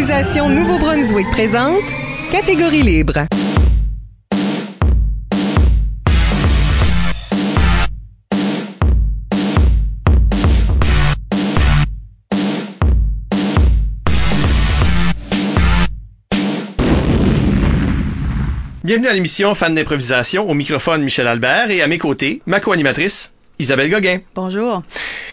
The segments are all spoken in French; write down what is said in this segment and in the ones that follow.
Nouveau-Brunswick présente Catégorie libre. Bienvenue à l'émission Fan d'improvisation au microphone Michel Albert et à mes côtés, ma co-animatrice Isabelle Gauguin. Bonjour.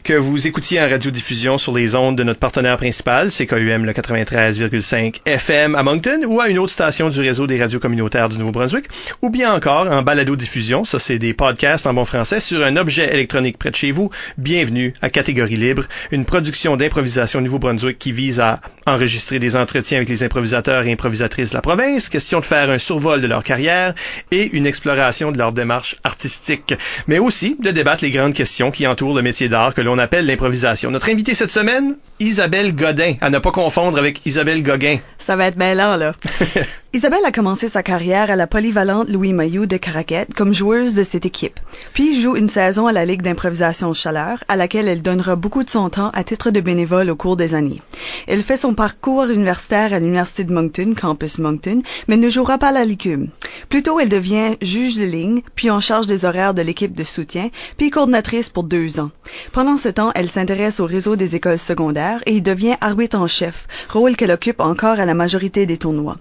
Que vous écoutiez en radiodiffusion sur les ondes de notre partenaire principal, CKUM le 93,5 FM à Moncton ou à une autre station du réseau des radios communautaires du Nouveau-Brunswick, ou bien encore en balado-diffusion, ça c'est des podcasts en bon français sur un objet électronique près de chez vous. Bienvenue à Catégorie Libre, une production d'improvisation Nouveau-Brunswick qui vise à enregistrer des entretiens avec les improvisateurs et improvisatrices de la province, question de faire un survol de leur carrière et une exploration de leur démarche artistique, mais aussi de débattre les grandes questions qui entourent le métier d'art que l'on appelle l'improvisation. Notre invitée cette semaine, Isabelle Godin, à ne pas confondre avec Isabelle Gauguin. Ça va être mêlant, là. Isabelle a commencé sa carrière à la polyvalente Louis Mailloux de Caraquette comme joueuse de cette équipe. Puis joue une saison à la Ligue d'improvisation Chaleur, à laquelle elle donnera beaucoup de son temps à titre de bénévole au cours des années. Elle fait son parcours universitaire à l'Université de Moncton, campus Moncton, mais ne jouera pas à la Licume. Plutôt, elle devient juge de ligne, puis en charge des horaires de l'équipe de soutien, puis coordinatrice pour deux ans. Pendant ce temps, elle s'intéresse au réseau des écoles secondaires et y devient arbitre en chef, rôle qu'elle occupe encore à la majorité des tournois.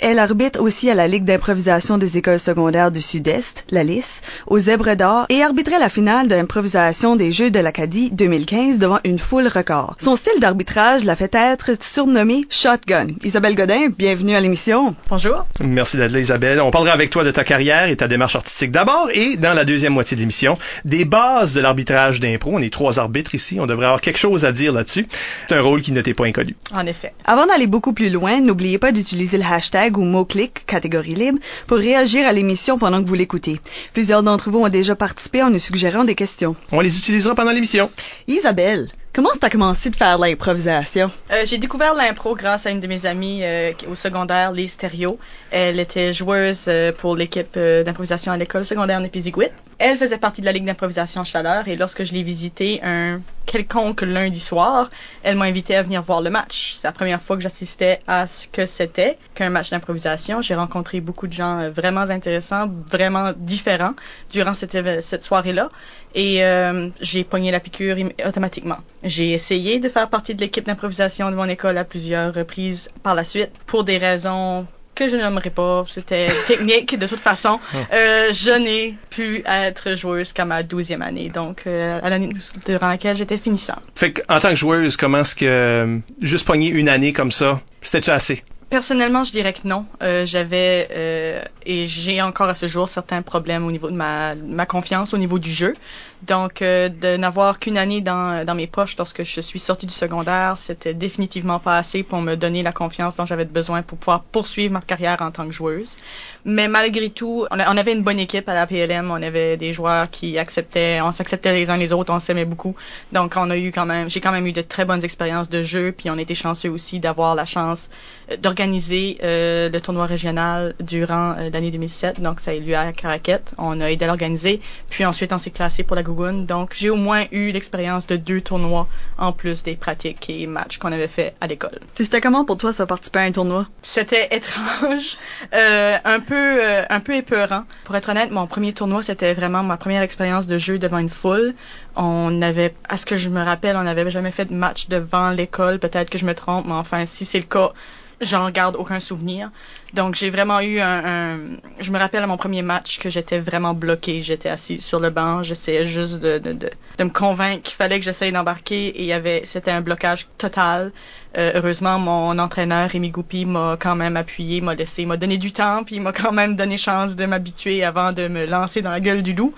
Elle arbitre aussi à la Ligue d'improvisation des écoles secondaires du Sud-Est, la LIS, aux Zèbres d'Or et arbitrait la finale d'improvisation des Jeux de l'Acadie 2015 devant une foule record. Son style d'arbitrage l'a fait être surnommé Shotgun. Isabelle Godin, bienvenue à l'émission. Bonjour. Merci d'être là, Isabelle. On parlera avec toi de ta carrière et ta démarche artistique d'abord et dans la deuxième moitié de l'émission, des bases de l'arbitrage d'impro. On est trois arbitres ici. On devrait avoir quelque chose à dire là-dessus. C'est un rôle qui ne t'est pas inconnu. En effet. Avant d'aller beaucoup plus loin, n'oubliez pas d'utiliser le hashtag ou mot-clic catégorie libre pour réagir à l'émission pendant que vous l'écoutez. Plusieurs d'entre vous ont déjà participé en nous suggérant des questions. On les utilisera pendant l'émission. Isabelle, comment t'as commencé de faire l'improvisation? Euh, j'ai découvert l'impro grâce à une de mes amies euh, au secondaire, Lise Thériault. Elle était joueuse euh, pour l'équipe d'improvisation à l'école secondaire Népiziguit. Elle faisait partie de la ligue d'improvisation Chaleur et lorsque je l'ai visitée un quelconque lundi soir, elle m'a invité à venir voir le match. C'est la première fois que j'assistais à ce que c'était qu'un match d'improvisation. J'ai rencontré beaucoup de gens vraiment intéressants, vraiment différents durant cette soirée-là et euh, j'ai pogné la piqûre automatiquement. J'ai essayé de faire partie de l'équipe d'improvisation de mon école à plusieurs reprises par la suite pour des raisons que je nommerai pas, c'était technique de toute façon. Euh, je n'ai pu être joueuse qu'à ma douzième année, donc euh, à l'année durant laquelle j'étais finissant. Fait que, en tant que joueuse, comment est-ce que euh, juste pogner une année comme ça, c'était-tu assez? Personnellement, je dirais que non. Euh, J'avais euh, et j'ai encore à ce jour certains problèmes au niveau de ma, ma confiance au niveau du jeu. Donc, euh, de n'avoir qu'une année dans, mes poches lorsque je suis sortie du secondaire, c'était définitivement pas assez pour me donner la confiance dont j'avais besoin pour pouvoir poursuivre ma carrière en tant que joueuse. Mais malgré tout, on, avait une bonne équipe à la PLM. On avait des joueurs qui acceptaient, on s'acceptait les uns les autres, on s'aimait beaucoup. Donc, on a eu quand même, j'ai quand même eu de très bonnes expériences de jeu. Puis, on était chanceux aussi d'avoir la chance d'organiser euh, le tournoi régional durant euh, l'année 2007. Donc, ça a eu lieu à Caraquette. On a aidé à l'organiser. Puis ensuite, on s'est classé pour la Gougoune. Donc, j'ai au moins eu l'expérience de deux tournois en plus des pratiques et matchs qu'on avait fait à l'école. Tu C'était comment pour toi, ça, participer à un tournoi? C'était étrange, euh, un peu euh, un peu épeurant. Pour être honnête, mon premier tournoi, c'était vraiment ma première expérience de jeu devant une foule. On avait, à ce que je me rappelle, on n'avait jamais fait de match devant l'école. Peut-être que je me trompe, mais enfin, si c'est le cas, j'en garde aucun souvenir. Donc j'ai vraiment eu un, je me rappelle à mon premier match que j'étais vraiment bloqué. J'étais assis sur le banc, j'essayais juste de, de, de, de me convaincre qu'il fallait que j'essaye d'embarquer et il y avait, c'était un blocage total. Euh, heureusement, mon entraîneur Rémi Goupy m'a quand même appuyé, m'a laissé, m'a donné du temps, puis m'a quand même donné chance de m'habituer avant de me lancer dans la gueule du loup.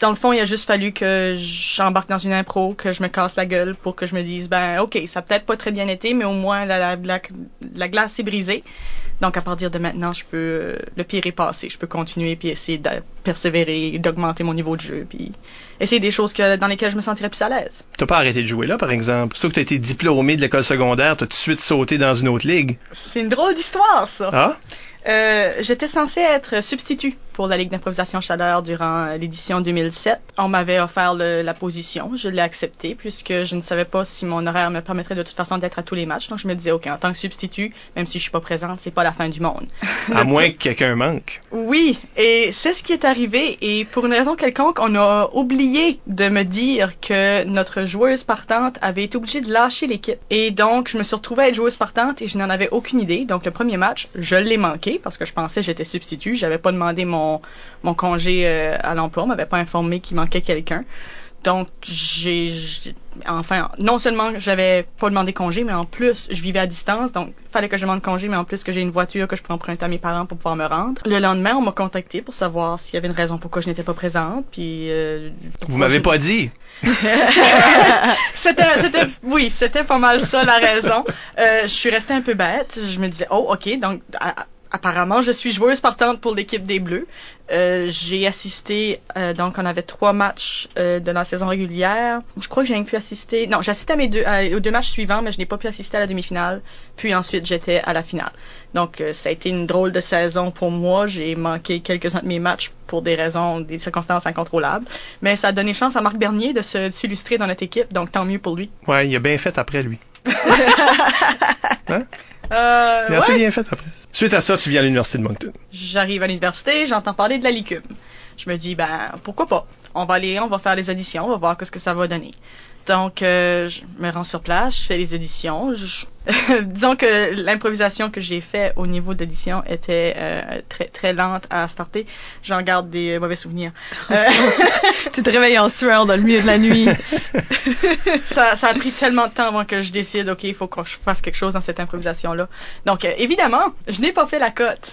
Dans le fond, il a juste fallu que j'embarque dans une impro, que je me casse la gueule pour que je me dise, ben ok, ça peut-être pas très bien été, mais au moins la, la glace s'est brisée. Donc à partir de maintenant, je peux euh, le pire est passé, je peux continuer puis essayer de persévérer, d'augmenter mon niveau de jeu, puis essayer des choses que, dans lesquelles je me sentirais plus à l'aise. T'as pas arrêté de jouer là, par exemple? Surtout que t'as été diplômé de l'école secondaire, t'as tout de suite sauté dans une autre ligue. C'est une drôle d'histoire, ça. Ah? Euh, J'étais censée être substitut pour la Ligue d'improvisation chaleur durant l'édition 2007. On m'avait offert le- la position, je l'ai accepté puisque je ne savais pas si mon horaire me permettrait de toute façon d'être à tous les matchs. Donc je me disais, ok, en tant que substitut, même si je suis pas présente, c'est pas la fin du monde. À moins que quelqu'un manque. Oui, et c'est ce qui est arrivé. Et pour une raison quelconque, on a oublié de me dire que notre joueuse partante avait été obligée de lâcher l'équipe. Et donc, je me suis retrouvée à être joueuse partante et je n'en avais aucune idée. Donc, le premier match, je l'ai manqué parce que je pensais que j'étais substitut. J'avais pas demandé mon, mon congé euh, à l'emploi. On m'avait pas informé qu'il manquait quelqu'un. Donc, j'ai, enfin, non seulement j'avais pas demandé congé, mais en plus, je vivais à distance, donc fallait que je demande congé, mais en plus que j'ai une voiture que je pouvais emprunter à mes parents pour pouvoir me rendre. Le lendemain, on m'a contacté pour savoir s'il y avait une raison pourquoi je n'étais pas présente, puis. euh, Vous m'avez je- pas dit? c'était, c'était, oui, c'était pas mal ça la raison. Euh, je suis restée un peu bête. Je me disais, oh, ok, donc apparemment je suis joueuse partante pour l'équipe des Bleus. Euh, j'ai assisté, euh, donc on avait trois matchs euh, de la saison régulière. Je crois que j'ai rien pu assister. Non, j'ai assisté à mes deux, aux deux matchs suivants, mais je n'ai pas pu assister à la demi-finale. Puis ensuite j'étais à la finale. Donc euh, ça a été une drôle de saison pour moi. J'ai manqué quelques-uns de mes matchs pour des raisons, des circonstances incontrôlables. Mais ça a donné chance à Marc Bernier de s'illustrer dans notre équipe, donc tant mieux pour lui. Ouais, il a bien fait après lui. Euh, assez ouais. bien fait après. Suite à ça, tu viens à l'Université de Moncton. J'arrive à l'université, j'entends parler de la licume. Je me dis, ben, pourquoi pas? On va aller, on va faire les auditions, on va voir ce que ça va donner. Donc, euh, je me rends sur place, je fais les auditions. je- Disons que l'improvisation que j'ai fait au niveau d'audition était euh, très très lente à starter. J'en garde des euh, mauvais souvenirs. Euh, tu te réveilles en sueur dans le milieu de la nuit. ça, ça a pris tellement de temps avant que je décide, OK, il faut que je fasse quelque chose dans cette improvisation-là. Donc, évidemment, je n'ai pas fait la cote.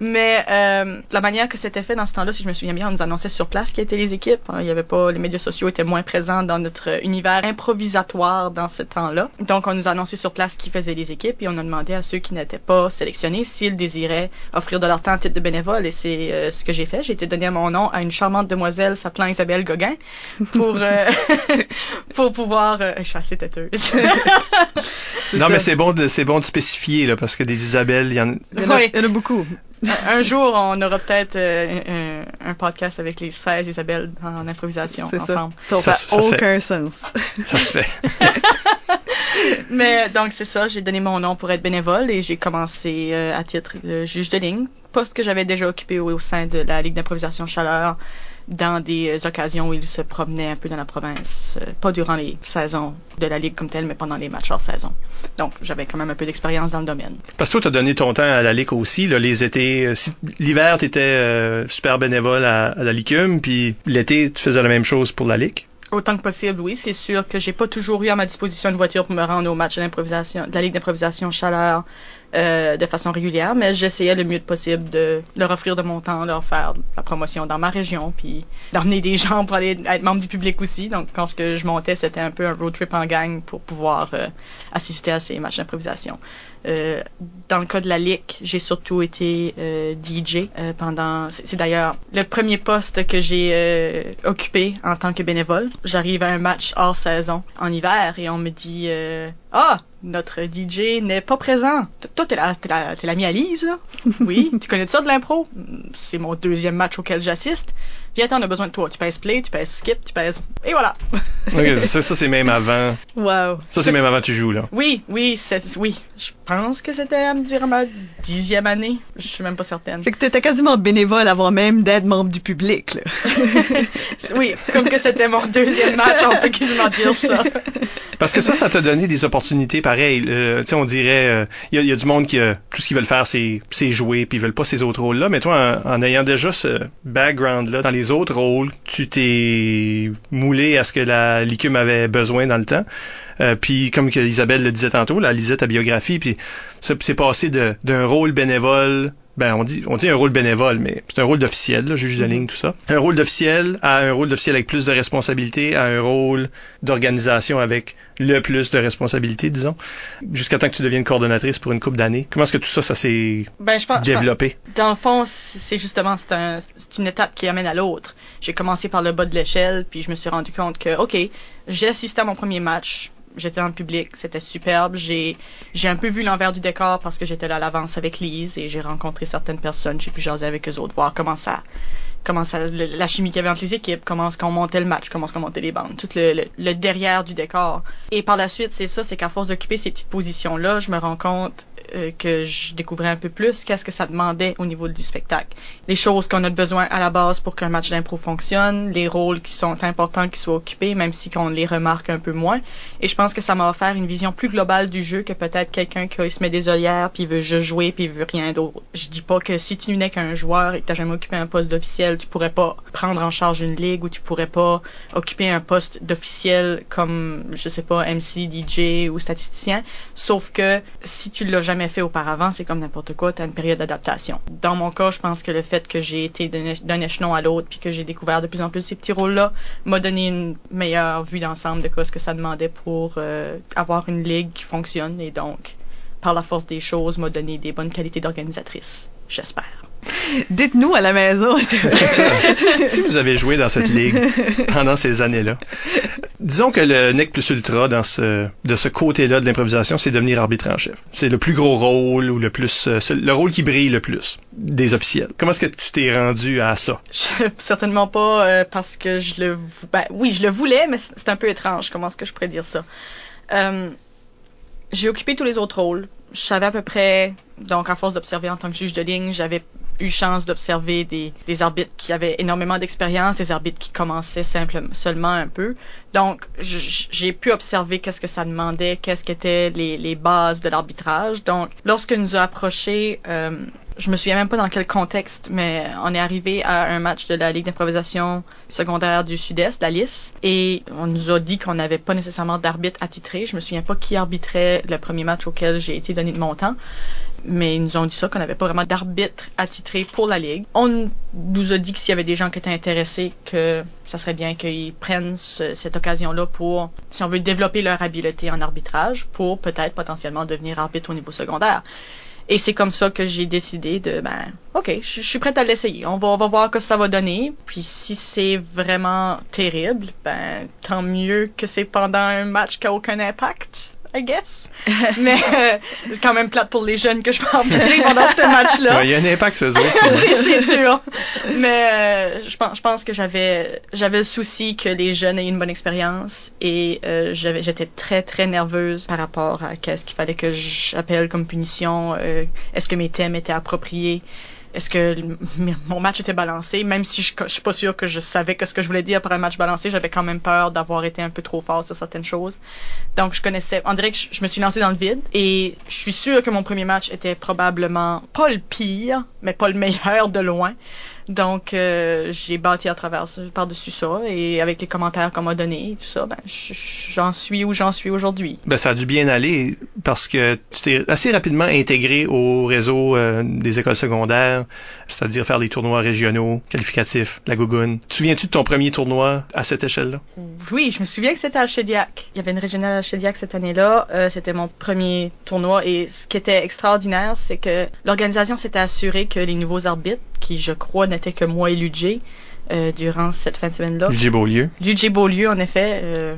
Mais la manière que c'était fait dans ce temps-là, si je me souviens bien, on nous annonçait sur place qui étaient les équipes. Il y avait pas, les médias sociaux étaient moins présents dans notre univers improvisatoire dans ce temps-là. Donc, on nous a annoncé sur place qui faisait les équipes et on a demandé à ceux qui n'étaient pas sélectionnés s'ils désiraient offrir de leur temps à titre de bénévole. Et c'est euh, ce que j'ai fait. J'ai été donné mon nom à une charmante demoiselle s'appelant Isabelle Gauguin pour euh, pour pouvoir. euh, je suis assez têteuse. Non, ça. mais c'est bon, de, c'est bon de spécifier, là, parce que des Isabelles, il y en Il y en a, Oui. il y en a beaucoup. Un, un jour, on aura peut-être euh, un, un podcast avec les 16 Isabelle en improvisation ensemble. Ça Ça ça se fait. aucun sens. ça se fait. Mais donc c'est ça, j'ai donné mon nom pour être bénévole et j'ai commencé euh, à titre de juge de ligne, poste que j'avais déjà occupé au, au sein de la Ligue d'improvisation chaleur dans des occasions où il se promenait un peu dans la province, euh, pas durant les saisons de la Ligue comme telle, mais pendant les matchs hors saison. Donc j'avais quand même un peu d'expérience dans le domaine. Parce que toi, t'as donné ton temps à la LIC aussi, là, les étés. euh, si- L'hiver, t'étais euh, super bénévole à, à la LICUM, puis l'été, tu faisais la même chose pour la LIC. Autant que possible, oui. C'est sûr que j'ai pas toujours eu à ma disposition une voiture pour me rendre au match de l'improvisation, de la Ligue d'improvisation chaleur euh, de façon régulière, mais j'essayais le mieux possible de leur offrir de mon temps, leur faire la promotion dans ma région, puis d'emmener des gens pour aller être membre du public aussi. Donc, quand ce que je montais, c'était un peu un road trip en gang pour pouvoir euh, assister à ces matchs d'improvisation. Euh, dans le cas de la LIC, j'ai surtout été euh, DJ euh, pendant. C'est d'ailleurs le premier poste que j'ai occupé en tant que bénévole. J'arrive à un match hors saison en hiver et on me dit ah notre DJ n'est pas présent. Toi t'es la t'es la t'es l'ami Alice là? Oui. tu connais ça de l'impro? C'est mon deuxième match auquel j'assiste. Viens, on a besoin de toi. Tu pèses play, tu pèses skip, tu pèses et voilà. Ok, ça, ça, c'est même avant. Wow. Ça, c'est même avant que tu joues, là. Oui, oui, c'est, oui. Je pense que c'était durant ma dixième année. Je suis même pas certaine. Fait que t'étais quasiment bénévole avant même d'être membre du public, là. oui, comme que c'était mon deuxième match, on peut quasiment dire ça. Parce que ça, ça t'a donné des opportunités pareilles. Euh, tu sais, on dirait, euh, il y, a- il y a du monde qui, a, tout ce qu'ils veulent faire, c'est, c'est jouer, puis ils veulent pas ces autres rôles-là. Mais toi, en, en ayant déjà ce background-là dans les autres rôles, tu t'es moulé à ce que la licume avait besoin dans le temps. Euh, puis comme que Isabelle le disait tantôt, là, elle lisait ta biographie, puis c'est passé d'un rôle bénévole. Ben, on dit, on dit un rôle bénévole, mais c'est un rôle d'officiel, là, juge de ligne, tout ça. Un rôle d'officiel à un rôle d'officiel avec plus de responsabilités, à un rôle d'organisation avec le plus de responsabilités, disons, jusqu'à temps que tu deviennes coordonnatrice pour une couple d'années. Comment est-ce que tout ça, ça s'est Ben, je pense, je pense- développé? dans le fond, c'est justement, c'est un, c'est une étape qui amène à l'autre. J'ai commencé par le bas de l'échelle, puis je me suis rendu compte que, ok, j'ai assisté à mon premier match. J'étais le public, c'était superbe. J'ai j'ai un peu vu l'envers du décor parce que j'étais là à l'avance avec Lise et j'ai rencontré certaines personnes. J'ai pu jaser avec eux autres, voir comment ça comment ça, la chimie qu'il y avait entre les équipes, comment est-ce qu'on montait le match, comment est-ce qu'on montait les bandes, tout le, le, derrière du décor. Et par la suite, c'est ça, c'est qu'à force d'occuper ces petites positions-là, je me rends compte euh, que je découvrais un peu plus qu'est-ce que ça demandait au niveau du spectacle. Les choses qu'on a besoin à la base pour qu'un match d'impro fonctionne, les rôles qui sont importants qui soient occupés, même si on les remarque un peu moins. Et je pense que ça m'a offert une vision plus globale du jeu que peut-être quelqu'un qui se met des œillères puis veut jouer puis veut rien d'autre. Je dis pas que si tu n'es qu'un joueur et que t'as jamais occupé un poste d'officiel, tu pourrais pas prendre en charge une ligue ou tu pourrais pas occuper un poste d'officiel comme je sais pas MC, DJ ou statisticien. Sauf que si tu l'as jamais fait auparavant, c'est comme n'importe quoi, tu une période d'adaptation. Dans mon cas, je pense que le fait que j'ai été d'un échelon à l'autre puis que j'ai découvert de plus en plus ces petits rôles-là m'a donné une meilleure vue d'ensemble de quoi ce que ça demandait pour euh, avoir une ligue qui fonctionne et donc, par la force des choses, m'a donné des bonnes qualités d'organisatrice. J'espère. Dites-nous à la maison. si vous avez joué dans cette ligue pendant ces années-là, disons que le Nec plus ultra dans ce de ce côté-là de l'improvisation, c'est devenir arbitre en chef. C'est le plus gros rôle ou le plus euh, le rôle qui brille le plus des officiels. Comment est-ce que tu t'es rendu à ça? Certainement pas euh, parce que je le ben, oui, je le voulais, mais c'est un peu étrange. Comment est-ce que je pourrais dire ça euh, J'ai occupé tous les autres rôles. Je savais à peu près, donc à force d'observer en tant que juge de ligne, j'avais eu chance d'observer des, arbitres qui avaient énormément d'expérience, des arbitres qui commençaient simplement seulement un peu. Donc, j'ai pu observer qu'est-ce que ça demandait, qu'est-ce qu'étaient les, les bases de l'arbitrage. Donc, lorsque nous a approché, euh, je me souviens même pas dans quel contexte, mais on est arrivé à un match de la Ligue d'improvisation secondaire du Sud-Est, la LIS, et on nous a dit qu'on n'avait pas nécessairement d'arbitre attitré. Je me souviens pas qui arbitrait le premier match auquel j'ai été donné de mon temps mais ils nous ont dit ça, qu'on n'avait pas vraiment d'arbitre attitré pour la Ligue. On nous a dit que s'il y avait des gens qui étaient intéressés, que ça serait bien qu'ils prennent cette occasion-là pour, si on veut, développer leur habileté en arbitrage pour peut-être potentiellement devenir arbitre au niveau secondaire. Et c'est comme ça que j'ai décidé de, ben, ok, je, suis prête à l'essayer. On va, on va voir que ça va donner. Puis si c'est vraiment terrible, ben, tant mieux que c'est pendant un match qui a aucun impact. I guess. Mais euh, c'est quand même plate pour les jeunes que je peux arbitrer pendant ce match-là. Il y a un impact sur eux autres. c'est sûr. Mais euh, je pense, je pense que j'avais, j'avais le souci que les jeunes aient une bonne expérience et euh, j'avais, j'étais très très nerveuse par rapport à qu'est-ce qu'il fallait que j'appelle comme punition. est-ce que mes thèmes étaient appropriés? Est-ce que mon match était balancé, même si je, je suis pas sûre que je savais ce que je voulais dire par un match balancé, j'avais quand même peur d'avoir été un peu trop fort sur certaines choses. Donc je connaissais, on dirait que je, me suis lancée dans le vide et je suis sûre que mon premier match était probablement pas le pire, mais pas le meilleur de loin. Donc, euh, j'ai bâti à travers par-dessus ça et avec les commentaires qu'on m'a donnés et tout ça, ben, j'en suis où j'en suis aujourd'hui. Ben, ça a dû bien aller parce que tu t'es assez rapidement intégré au réseau euh, des écoles secondaires, c'est-à-dire faire les tournois régionaux, qualificatifs, la gougoune. Tu souviens-tu de ton premier tournoi à cette échelle-là? Oui, je me souviens que c'était à Chediac. Il y avait une régionale à Chediac cette année-là. Euh, c'était mon premier tournoi et ce qui était extraordinaire, c'est que l'organisation s'était assurée que les nouveaux arbitres, qui je crois n'était que moi et Ludger euh, durant cette fin de semaine-là. Ludger Beaulieu. Ludger Beaulieu, en effet. Euh,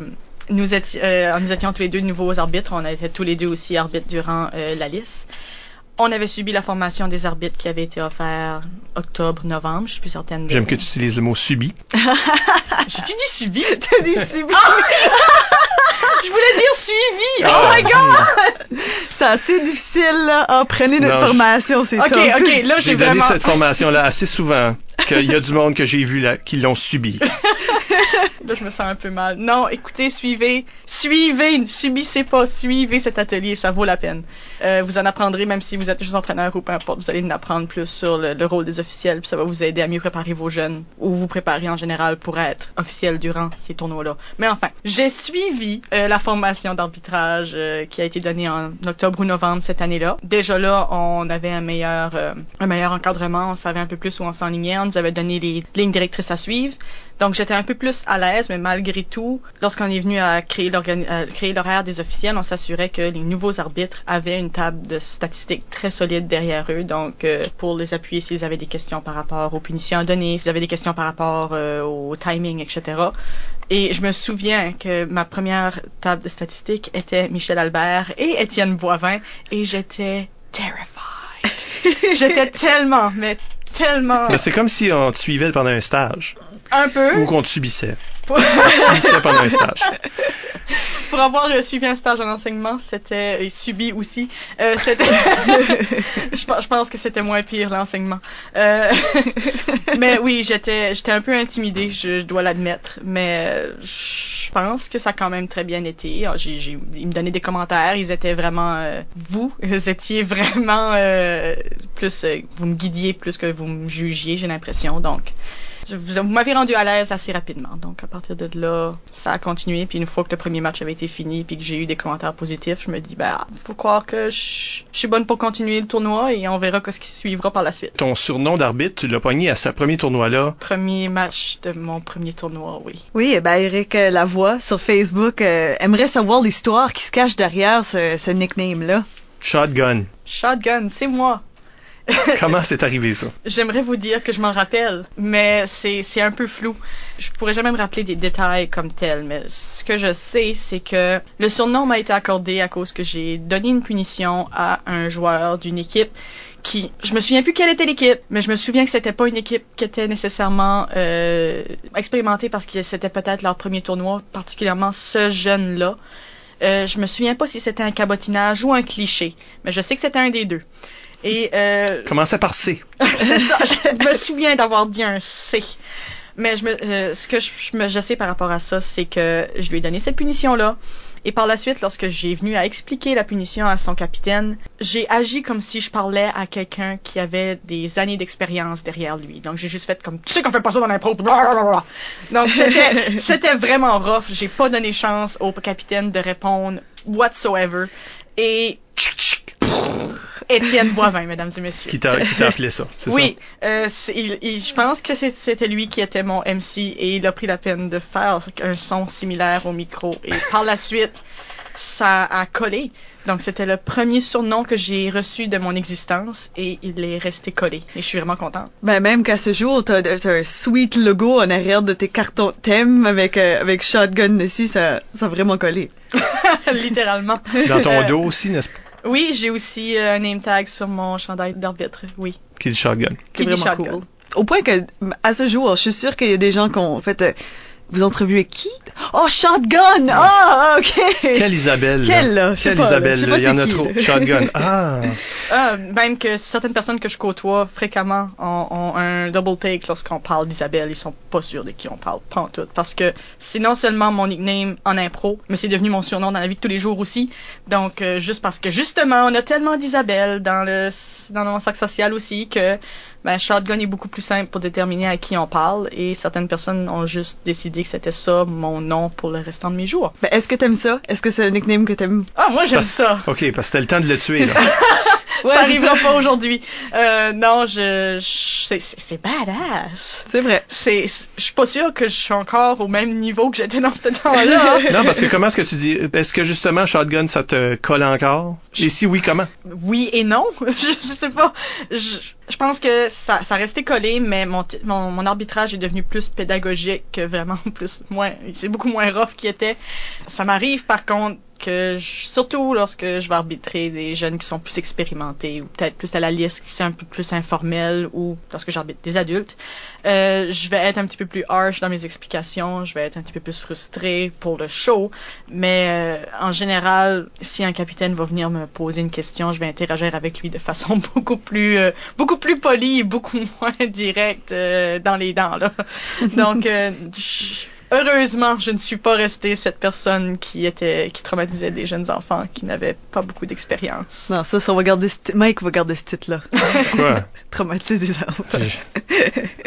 nous, étions, nous étions tous les deux nouveaux arbitres. On était tous les deux aussi arbitres durant la liste. On avait subi la formation des arbitres qui avait été offerte octobre, novembre. Je suis plus certaine. J'aime que tu utilises le mot subi. J'ai-tu dit subi? T'as dit subi? Je voulais dire suivi. Oh my god! C'est assez difficile, là. Ah, prenez notre formation, c'est ça. OK, OK, là, j'ai vraiment... donné cette formation-là assez souvent qu'il y a du monde que j'ai vu là, qui l'ont subi. là, je me sens un peu mal. Non, écoutez, suivez, suivez, ne subissez pas, suivez cet atelier, ça vaut la peine. Euh, vous en apprendrez, même si vous êtes juste entraîneur ou peu importe, vous allez en apprendre plus sur le, rôle des officiels, puis ça va vous aider à mieux préparer vos jeunes, ou vous préparer en général pour être officiel durant ces tournois-là. Mais enfin, j'ai suivi euh, la formation d'arbitrage euh, qui a été donnée en octobre ou novembre cette année-là. Déjà là, on avait un meilleur, un meilleur encadrement, on savait un peu plus où on s'enlignait, on nous avait donné les lignes directrices à suivre. Donc j'étais un peu plus à l'aise, mais malgré tout, lorsqu'on est venu à créer l'horaire des officiels, on s'assurait que les nouveaux arbitres avaient une table de statistiques très solide derrière eux. Donc euh, pour les appuyer s'ils avaient des questions par rapport aux punitions données, s'ils avaient des questions par rapport euh, au timing, etc. Et je me souviens que ma première table de statistiques était Michel Albert et Étienne Boivin et j'étais terrified. j'étais tellement, mais tellement. Mais c'est comme si on te suivait pendant un stage. Un peu. Ou qu'on te subissait. Pendant un stage. Pour avoir euh, suivi un stage en enseignement, c'était et subi aussi. Euh, c'était. je, pense- je pense que c'était moins pire l'enseignement. Euh, mais oui, j'étais j'étais un peu intimidée, je, je dois l'admettre. Mais euh, je pense que ça a quand même très bien été. Ah, J'ai, j'ai- ils me donnaient des commentaires, ils étaient vraiment euh, vous, vous étiez vraiment euh, plus euh, vous me guidiez plus que vous me jugiez, j'ai l'impression. Donc vous, vous m'avez rendu à l'aise assez rapidement. Donc, à partir de là, ça a continué. Puis, une fois que le premier match avait été fini, puis que j'ai eu des commentaires positifs, je me dis, ben, faut croire que je, je suis bonne pour continuer le tournoi et on verra ce qui suivra par la suite. Ton surnom d'arbitre, tu l'as pogné à ce premier tournoi-là. Premier match de mon premier tournoi, oui. Oui, eh ben Eric euh, Lavoie sur Facebook euh, aimerait savoir l'histoire qui se cache derrière ce, ce nickname-là. Shotgun. Shotgun, c'est moi. Comment c'est arrivé ça? J'aimerais vous dire que je m'en rappelle, mais c'est c'est un peu flou. Je pourrais jamais me rappeler des détails comme tels, mais ce que je sais, c'est que le surnom m'a été accordé à cause que j'ai donné une punition à un joueur d'une équipe qui, je me souviens plus quelle était l'équipe, mais je me souviens que c'était pas une équipe qui était nécessairement euh, expérimentée parce que c'était peut-être leur premier tournoi, particulièrement ce jeune-là. Euh, je me souviens pas si c'était un cabotinage ou un cliché, mais je sais que c'était un des deux. Et euh, Commençait par C? c'est ça, je me souviens d'avoir dit un C. Mais je me, euh, ce que je, je me, je sais par rapport à ça, c'est que je lui ai donné cette punition-là. Et par la suite, lorsque j'ai venu à expliquer la punition à son capitaine, j'ai agi comme si je parlais à quelqu'un qui avait des années d'expérience derrière lui. Donc j'ai juste fait comme tu sais qu'on fait pas ça dans l'impro. Donc c'était c'était vraiment rough. J'ai pas donné chance au capitaine de répondre whatsoever. Et Étienne Boivin, mesdames et messieurs. Qui t'a qui t'a appelé ça, c'est Oui, euh, il- il- je pense que c'est- c'était lui qui était mon MC et il a pris la peine de faire un son similaire au micro. Et par la suite, ça a collé. Donc c'était le premier surnom que j'ai reçu de mon existence et il est resté collé. Et je suis vraiment contente. Ben même qu'à ce jour, t'as t'as un sweet logo en arrière de tes cartons thème avec euh, avec shotgun dessus, ça ça a vraiment collé. Littéralement. ça? Dans ton Euh, dos aussi, n'est-ce pas? Oui, j'ai aussi euh, un name tag sur mon chandail d'arbitre. Oui. Qui dit shotgun. Qui dit vraiment shotgun. cool. Au point que à ce jour, je suis sûre qu'il y a des gens qui ont fait euh, vous entrevuez qui? Oh shotgun Ah ok. Quelle Isabelle? Quelle, là? Quelle pas. Isabelle? Là? Il y en a qui, trop. là. Shotgun. Ah! Ah, même que certaines personnes que je côtoie fréquemment ont, ont un double take lorsqu'on parle d'Isabelle, ils sont pas sûrs de qui on parle, pas en tout. Parce que c'est non seulement mon nickname en impro, mais c'est devenu mon surnom dans la vie de tous les jours aussi. Donc, euh, juste parce que justement, on a tellement d'Isabelle dans le dans mon sac social aussi que ben, Shotgun est beaucoup plus simple pour déterminer à qui on parle et certaines personnes ont juste décidé que c'était ça mon nom pour le restant de mes jours. Ben, est-ce que t'aimes ça? Est-ce que c'est un nickname que t'aimes? Ah, moi j'aime Parce- ça! OK, parce que c'était le temps de le tuer, là. Ouais, ça arrivera pas aujourd'hui. Euh, non, je, je- c'est, c'est, c'est badass. C'est vrai. C'est, je suis pas sûre que je suis encore au même niveau que j'étais dans ce temps-là. Non, parce que comment est-ce que tu dis, est-ce que justement shotgun, ça te colle encore? Et si oui, comment? oui et non. je sais pas. Je, je pense que ça, ça restait collé, mais mon, mon arbitrage est devenu plus pédagogique que vraiment plus moins. C'est beaucoup moins rough qu'il était. Ça m'arrive par contre que je- surtout lorsque je vais arbitrer des jeunes qui sont plus expérimentés ou peut-être plus à la liste qui sont un peu plus informels ou lorsque j'arbitre des adultes, euh, je vais être un petit peu plus harsh dans mes explications, je vais être un petit peu plus frustré pour le show, mais euh, en général, si un capitaine va venir me poser une question, je vais interagir avec lui de façon beaucoup plus euh, beaucoup plus polie et beaucoup moins directe euh, dans les dents là. Donc euh, je- Heureusement, je ne suis pas restée cette personne qui était qui traumatisait des jeunes enfants qui n'avaient pas beaucoup d'expérience. Non, ça, ça on va garder Mike va garder ce titre-là. Quoi? Traumatiser des enfants.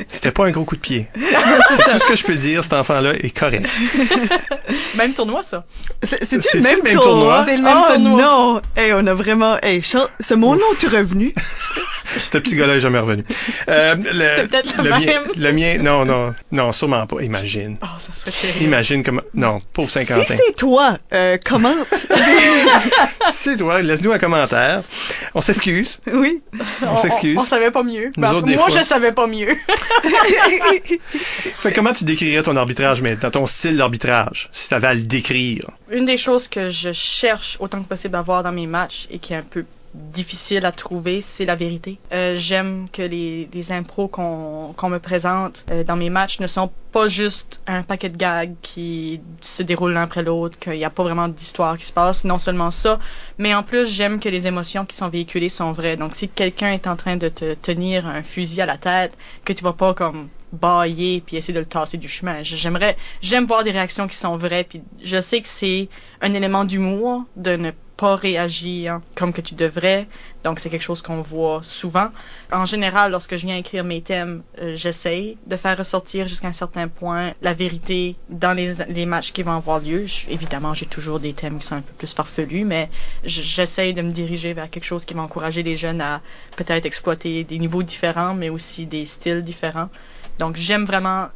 C'était pas un gros coup de pied. C'est tout ce que je peux dire, cet enfant-là est correct. Même tournoi ça. C'est- le même, le même tournoi? tournoi? C'est le même oh, tournoi. non! Hey, on a vraiment... Hey, Charles, ce mon nom est revenu? Ce petit gars-là est jamais revenu. Euh, le, C'était peut-être le mien, même. le mien, non, non, non, sûrement pas. Imagine. Oh, ça serait terrible. Imagine comment, non, pauvre Si Saint-Quentin. c'est toi, euh, commente. C'est toi, laisse-nous un commentaire. On s'excuse. oui. On s'excuse. On, savait pas mieux. Nous Ben, autres, moi, fois. je savais pas mieux. Fait comment tu décrirais ton arbitrage, mais dans ton style d'arbitrage, si tu avais à le décrire? Une des choses que je cherche autant que possible à voir dans mes matchs et qui est un peu difficile à trouver, c'est la vérité. Euh, J'aime que les, les impros qu'on me présente euh, dans mes matchs ne sont pas juste un paquet de gags qui se déroulent l'un après l'autre, qu'il n'y a pas vraiment d'histoire qui se passe. Non seulement ça, mais en plus, j'aime que les émotions qui sont véhiculées sont vraies. Donc, si quelqu'un est en train de te tenir un fusil à la tête, que tu vas pas comme bailler puis essayer de le tasser du chemin. J'aimerais, j'aime voir des réactions qui sont vraies puis je sais que c'est un élément d'humour de ne pas réagir comme que tu devrais. Donc c'est quelque chose qu'on voit souvent. En général, lorsque je viens écrire mes thèmes, euh, j'essaye de faire ressortir jusqu'à un certain point la vérité dans les, matchs qui vont avoir lieu. Évidemment, j'ai toujours des thèmes qui sont un peu plus farfelus, mais j'essaye de me diriger vers quelque chose qui va encourager les jeunes à peut-être exploiter des niveaux différents, mais aussi des styles différents. Donc j'aime vraiment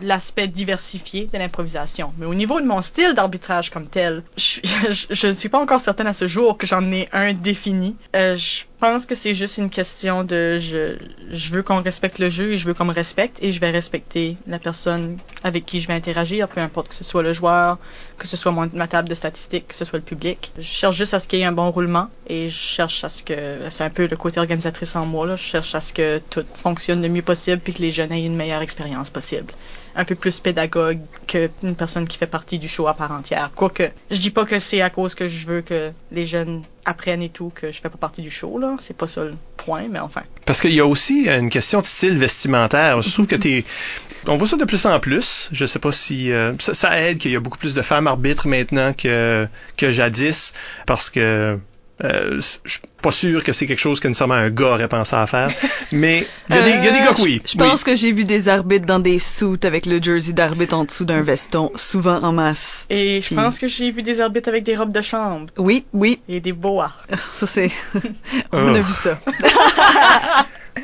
l'aspect diversifié de l'improvisation. Mais au niveau de mon style d'arbitrage comme tel, je, ne suis pas encore certaine à ce jour que j'en ai un défini. Euh, je pense que c'est juste une question de je, veux qu'on respecte le jeu et je veux qu'on me respecte et je vais respecter la personne avec qui je vais interagir, peu importe que ce soit le joueur, que ce soit ma table de statistiques, que ce soit le public. Je cherche juste à ce qu'il y ait un bon roulement et je cherche à ce que c'est un peu le côté organisatrice en moi là, je cherche à ce que tout fonctionne le mieux possible puis que les jeunes aient une meilleure expérience possible un peu plus pédagogue qu'une personne qui fait partie du show à part entière. Quoique, je dis pas que c'est à cause que je veux que les jeunes apprennent et tout que je fais pas partie du show, là. C'est pas ça le point, mais enfin. Parce qu'il y a aussi une question de style vestimentaire. Je trouve que t'es, on voit ça de plus en plus. Je sais pas si euh, ça, ça aide qu'il y a beaucoup plus de femmes arbitres maintenant que que jadis, parce que euh, je suis pas sûr que c'est quelque chose que nécessairement un gars aurait pensé à faire. Mais il y, a des- il y a des gars que oui. Je pense que j'ai vu des arbitres dans des suits avec le jersey d'arbitre en dessous d'un veston, souvent en masse. Et je Puis- pense que j'ai vu des arbitres avec des robes de chambre Oui, oui, et des boas. ça c'est... On Oh. a vu ça.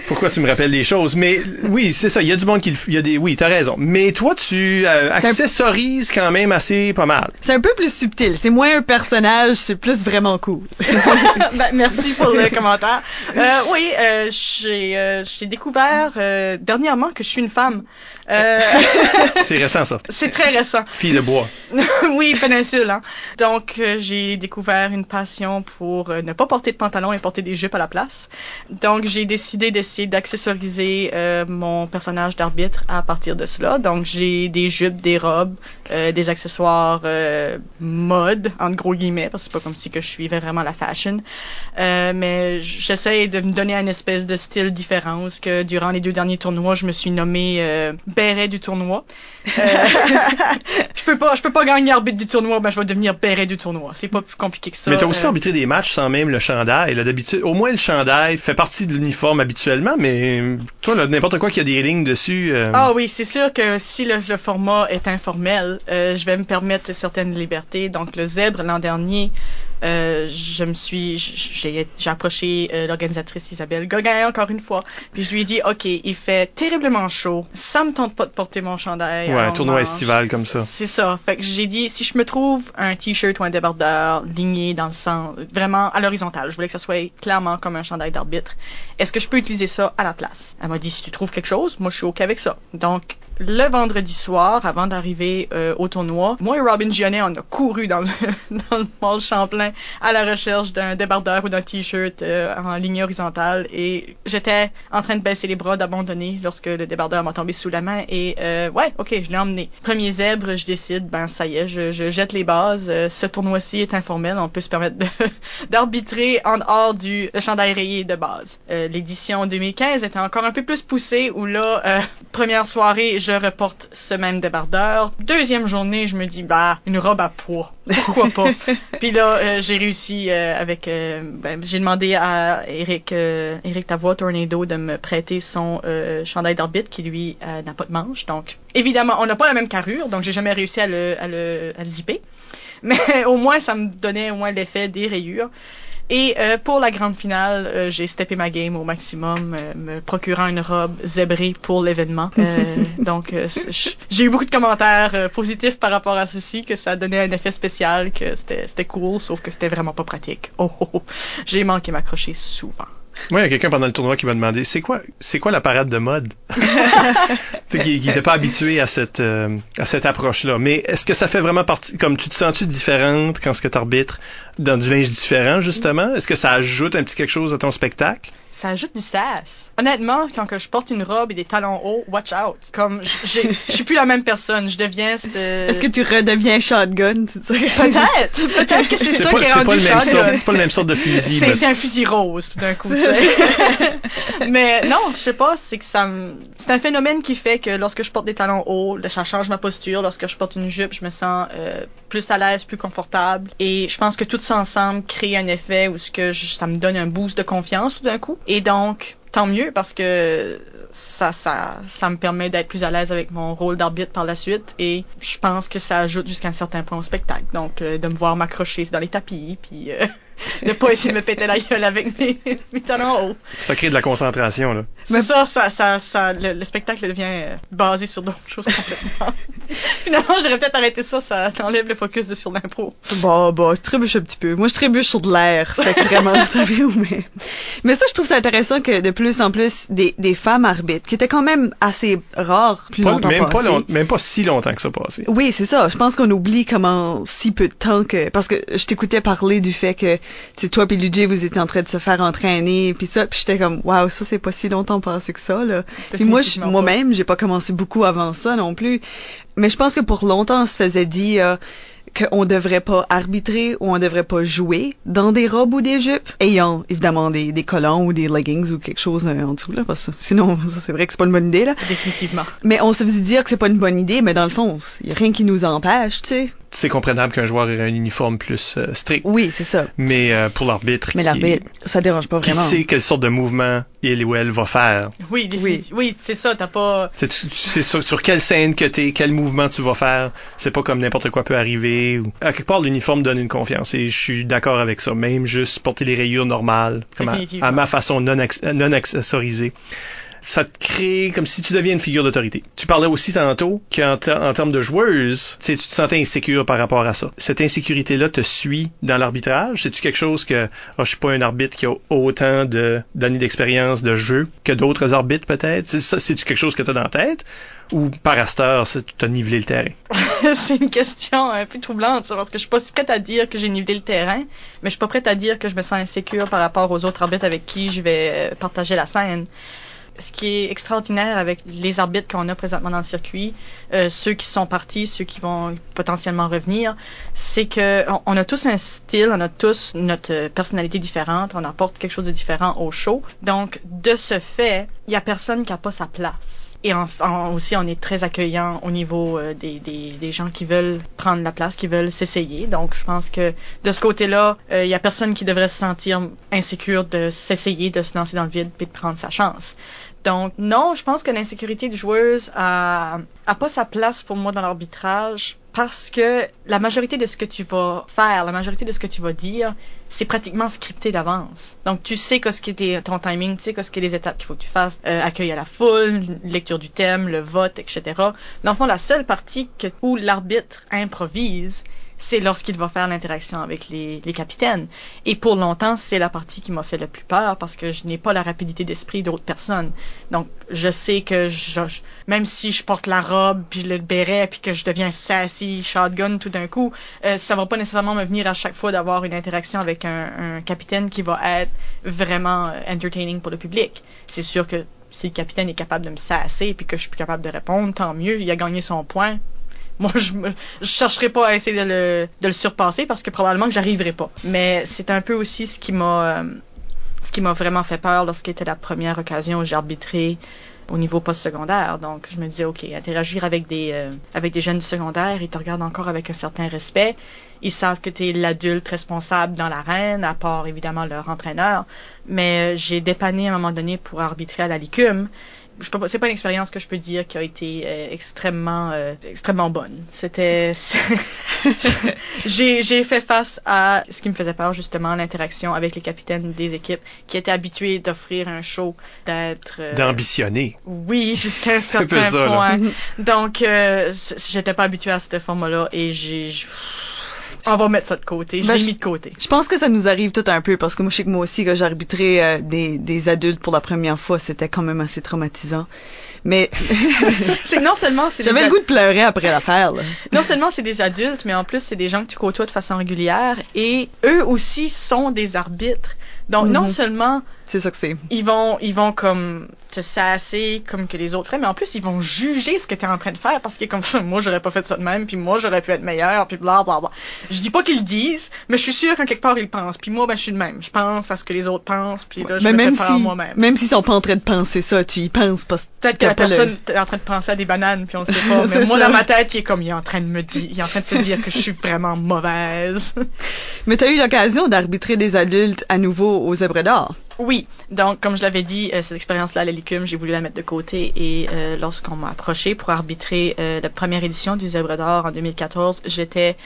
Pourquoi tu me rappelles des choses? Mais oui, c'est ça. Il y a du monde qui le il y a des. Oui, t'as raison. Mais toi, tu euh, accessorises quand même assez pas mal. C'est un peu plus subtil. C'est moins un personnage, c'est plus vraiment cool. Ben, merci pour le commentaire. Euh, oui, euh, j'ai découvert dernièrement que je suis une femme. Euh, C'est récent ça. c'est très récent. Fille de bois. oui, péninsule. Hein. Donc, euh, j'ai découvert une passion pour euh, ne pas porter de pantalon et porter des jupes à la place. Donc, j'ai décidé d'essayer d'accessoriser mon personnage d'arbitre à partir de cela. Donc, j'ai des jupes, des robes, des accessoires mode, entre gros guillemets, parce que c'est pas comme si que je suivais vraiment la fashion. Mais j'essaie de me donner une espèce de style différent. Parce que durant les deux derniers tournois, je me suis nommé euh, béret du tournoi. Euh, je peux pas, je peux pas gagner arbitre du tournoi, ben je vais devenir béret du tournoi. C'est pas plus compliqué que ça. Mais t'as aussi Euh, arbitré des matchs sans même le chandail. D'habitude, au moins le chandail fait partie de l'uniforme habituellement, mais toi, là, n'importe quoi qui a des lignes dessus. euh, Ah oui, c'est sûr que si le, le format est informel, je vais me permettre certaines libertés. Donc le zèbre l'an dernier, euh, je me suis, j'ai j'ai approché euh, l'organisatrice Isabelle Gauguin encore une fois, puis je lui ai dit, ok, il fait terriblement chaud, ça me tente pas de porter mon chandail. ouais, un tournoi manche. estival comme ça. C'est ça. Fait que j'ai dit, si je me trouve un t-shirt ou un débardeur ligné dans le sens, vraiment à l'horizontale, je voulais que ça soit clairement comme un chandail d'arbitre, est-ce que je peux utiliser ça à la place? Elle m'a dit, si tu trouves quelque chose, moi je suis OK avec ça. Donc, le vendredi soir, avant d'arriver euh, au tournoi, moi et Robin Gionnet, on a couru dans le, dans le mall Champlain à la recherche d'un débardeur ou d'un t-shirt euh, en ligne horizontale et j'étais en train de baisser les bras, d'abandonner lorsque le débardeur m'a tombé sous la main et euh, ouais, ok, je l'ai emmené. Premier zèbre, je décide, ben ça y est, je, je jette les bases. Euh, ce tournoi-ci est informel, on peut se permettre d'arbitrer en dehors du chandail rayé de base. Euh, L'édition 2015 était encore un peu plus poussée où là, euh, première soirée, reporte ce même débardeur. Deuxième journée, je me dis, bah, une robe à poids. Pourquoi pas? Puis là, euh, j'ai réussi euh, avec, euh, ben, j'ai demandé à Eric, Eric Tavois Tornado de me prêter son chandail d'arbitre qui lui n'a pas de manche. Donc, évidemment, on n'a pas la même carrure, donc j'ai jamais réussi à le, à le, à le zipper. Mais au moins, ça me donnait au moins l'effet des rayures. Et euh, pour la grande finale, euh, j'ai steppé ma game au maximum, euh, me procurant une robe zébrée pour l'événement. Euh, donc, euh, j'ai eu beaucoup de commentaires positifs par rapport à ceci, que ça donnait un effet spécial, que c'était c'était cool, sauf que c'était vraiment pas pratique. Oh, oh, oh. J'ai manqué m'accrocher souvent. Moi, il y a quelqu'un pendant le tournoi qui m'a demandé c'est quoi, c'est quoi la parade de mode? Tu sais, qui n'était pas habitué à cette, euh, à cette approche-là. Mais est-ce que ça fait vraiment partie, comme tu te sens-tu différente quand ce que t'arbitres dans du linge différent justement? Est-ce que ça ajoute un petit quelque chose à ton spectacle? Ça ajoute du sass. Honnêtement, quand que je porte une robe et des talons hauts, watch out. Comme, j'ai- je suis plus la même personne. Je deviens cette... Est-ce que tu redeviens shotgun? Peut-être, peut-être que c'est ça pas, qui est pas rendu le même shotgun. c'est pas le même sorte de fusil. C'est mais- c'est un fusil rose tout d'un coup. Mais non, je sais pas, c'est que ça me... C'est un phénomène qui fait que lorsque je porte des talons hauts, ça change ma posture. Lorsque je porte une jupe, je me sens euh, plus à l'aise, plus confortable. Et je pense que tout ça ensemble crée un effet où ce que je- ça me donne un boost de confiance tout d'un coup. Et donc, tant mieux parce que ça, ça, ça me permet d'être plus à l'aise avec mon rôle d'arbitre par la suite. Et je pense que ça ajoute jusqu'à un certain point au spectacle. Donc, euh, de me voir m'accrocher dans les tapis, puis euh, de pas essayer de me péter la gueule avec mes, mes talons hauts. Ça crée de la concentration là. Mais ça, ça, ça, ça le, le spectacle devient euh, basé sur d'autres choses complètement. Finalement, j'aurais peut-être arrêté ça, ça enlève le focus de sur l'impro. Bon, bon, je trébuche un petit peu. Moi, je trébuche sur de l'air. Fait que vraiment, vous savez où, mais... Mais ça, je trouve ça intéressant que de plus en plus, des, des femmes arbitres, qui étaient quand même assez rares plus Pas- longtemps même, pas passé. long- même pas si longtemps que ça passé. Oui, c'est ça. Je pense qu'on oublie comment si peu de temps que parce que je t'écoutais parler du fait que tu toi puis Luigi vous étiez en train de se faire entraîner puis ça puis j'étais comme waouh ça c'est pas si longtemps passé que ça là. Puis moi je- Définitivement pas. moi-même j'ai pas commencé beaucoup avant ça non plus. Mais je pense que pour longtemps on se faisait dire euh, qu'on devrait pas arbitrer ou on devrait pas jouer dans des robes ou des jupes, ayant évidemment des, des collants ou des leggings ou quelque chose euh, en dessous là, parce que sinon c'est vrai que c'est pas une bonne idée là. Définitivement. Mais on se faisait dire que c'est pas une bonne idée, mais dans le fond, il y a rien qui nous empêche, tu sais. C'est comprenable qu'un joueur ait un uniforme plus euh, strict, Oui, c'est ça. mais euh, pour l'arbitre, Mais qui- l'arbitre, ça dérange pas qui vraiment. sait quelle sorte de mouvement il ou elle va faire. Oui, définitivement. Oui, c'est ça, t'as pas... C'est tu- tu sais sur, sur quelle scène que t'es, quel mouvement tu vas faire. C'est pas comme n'importe quoi peut arriver. Ou... À quelque part, l'uniforme donne une confiance et je suis d'accord avec ça. Même juste porter les rayures normales, comme à, ma façon non, non accessorisée. Ça te crée comme si tu deviens une figure d'autorité. Tu parlais aussi tantôt qu'en en termes de joueuse, tu te sentais insécure par rapport à ça. Cette insécurité-là te suit dans l'arbitrage? C'est-tu quelque chose que ah, je suis pas un arbitre qui a autant de d'années d'expérience de jeu que d'autres arbitres peut-être? C'est-tu quelque chose que tu dans la tête? Ou par asteur, tu as nivelé le terrain? c'est une question un peu troublante, ça, parce que je suis pas prête à dire que j'ai nivelé le terrain, mais je suis pas prête à dire que je me sens insécure par rapport aux autres arbitres avec qui je vais euh, partager la scène. Ce qui est extraordinaire avec les arbitres qu'on a présentement dans le circuit, euh, ceux qui sont partis, ceux qui vont potentiellement revenir, c'est que on, a tous un style, on a tous notre euh, personnalité différente, on apporte quelque chose de différent au show. Donc, de ce fait, il y a personne qui a pas sa place. Et aussi, on est très accueillant au niveau euh, des, gens qui veulent prendre la place, qui veulent s'essayer. Donc, je pense que de ce côté-là, euh, il y a personne qui devrait se sentir insécure de s'essayer, de se lancer dans le vide puis de prendre sa chance. Donc, non, je pense que l'insécurité de joueuse a, a pas sa place pour moi dans l'arbitrage parce que la majorité de ce que tu vas faire, la majorité de ce que tu vas dire, c'est pratiquement scripté d'avance. Donc, tu sais qu'est-ce qui est ton timing, tu sais qu'est-ce qui est les étapes qu'il faut que tu fasses, euh, accueil à la foule, lecture du thème, le vote, etc. Dans le fond, la seule partie que, où l'arbitre improvise, c'est lorsqu'il va faire l'interaction avec les, les capitaines. Et pour longtemps, c'est la partie qui m'a fait le plus peur parce que je n'ai pas la rapidité d'esprit d'autres personnes. Donc, je sais que je, même si je porte la robe puis le béret puis que je deviens sassy shotgun tout d'un coup, euh, ça va pas nécessairement me venir à chaque fois d'avoir une interaction avec un, un capitaine qui va être vraiment euh, entertaining pour le public. C'est sûr que si le capitaine est capable de me sasser puis que je suis plus capable de répondre, tant mieux, il a gagné son point. Moi, je, je chercherai pas à essayer de le, de le surpasser parce que probablement que j'arriverai pas. Mais c'est un peu aussi ce qui m'a, euh, ce qui m'a vraiment fait peur lorsqu'était la première occasion où j'ai arbitré au niveau postsecondaire. Donc, je me disais, OK, interagir avec des, euh, avec des jeunes du secondaire, ils te regardent encore avec un certain respect. Ils savent que tu es l'adulte responsable dans l'arène, à part évidemment leur entraîneur. Mais euh, j'ai dépanné à un moment donné pour arbitrer à la licume. Je peux pas- c'est pas une expérience que je peux dire qui a été euh, extrêmement, euh, extrêmement bonne. C'était, j'ai, j'ai fait face à ce qui me faisait peur justement, l'interaction avec les capitaines des équipes qui étaient habitués d'offrir un show, d'être euh, D'ambitionner. oui, jusqu'à un un certain peu ça, là. point. Donc, euh, j'étais pas habituée à ce format-là et j'ai. On va mettre ça de côté. Je Ben, l'ai mis de côté. Je pense que ça nous arrive tout un peu parce que moi je sais que moi aussi quand j'ai arbitré euh, des, des adultes pour la première fois, c'était quand même assez traumatisant. Mais C'est non seulement c'est des j'avais le goût de pleurer après l'affaire. non seulement c'est des adultes, mais en plus c'est des gens que tu côtoies de façon régulière et eux aussi sont des arbitres. Donc non Mhm. seulement C'est ça que c'est. ils vont ils vont comme te sasser comme que les autres feraient, mais en plus ils vont juger ce que tu es en train de faire parce que comme moi j'aurais pas fait ça de même, puis moi j'aurais pu être meilleur, puis bla bla bla. Je dis pas qu'ils le disent, mais je suis sûre qu'en quelque part ils le pensent. Puis moi ben je suis de même, je pense à ce que les autres pensent, puis là je Mais me même fais si, moi-même. même s'ils sont pas en train de penser ça, tu y penses parce Peut-être que la le- personne est en train de penser à des bananes, puis on sait pas. Mais moi, ça. dans ma tête, il est comme, il est en train de me dire, il est en train de se dire que je suis vraiment mauvaise. Mais t'as eu l'occasion d'arbitrer des adultes à nouveau au Zèbre d'Or. Oui. Donc, comme je l'avais dit, euh, cette expérience-là, la licume, j'ai voulu la mettre de côté. Et euh, lorsqu'on m'a approché pour arbitrer euh, la première édition du Zèbre d'Or en 2014, j'étais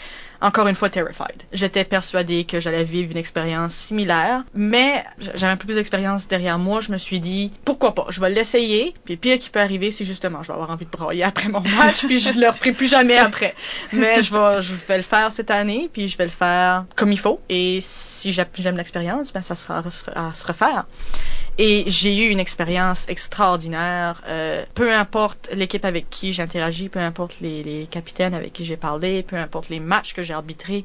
encore une fois terrified. J'étais persuadée que j'allais vivre une expérience similaire, mais j'avais un peu plus d'expérience derrière moi. Je me suis dit, pourquoi pas, je vais l'essayer. Puis le pire qui peut arriver, c'est justement, je vais avoir envie de brailler après mon match, puis je le referai plus jamais après. Mais je vais, je vais le faire cette année, puis je vais le faire comme il faut. Et si j'a- j'aime l'expérience, ben ça sera à se- à se refaire. Et j'ai eu une expérience extraordinaire. euh, peu importe l'équipe avec qui j'interagis, peu importe les, les capitaines avec qui j'ai parlé, peu importe les matchs que j'ai arbitrés,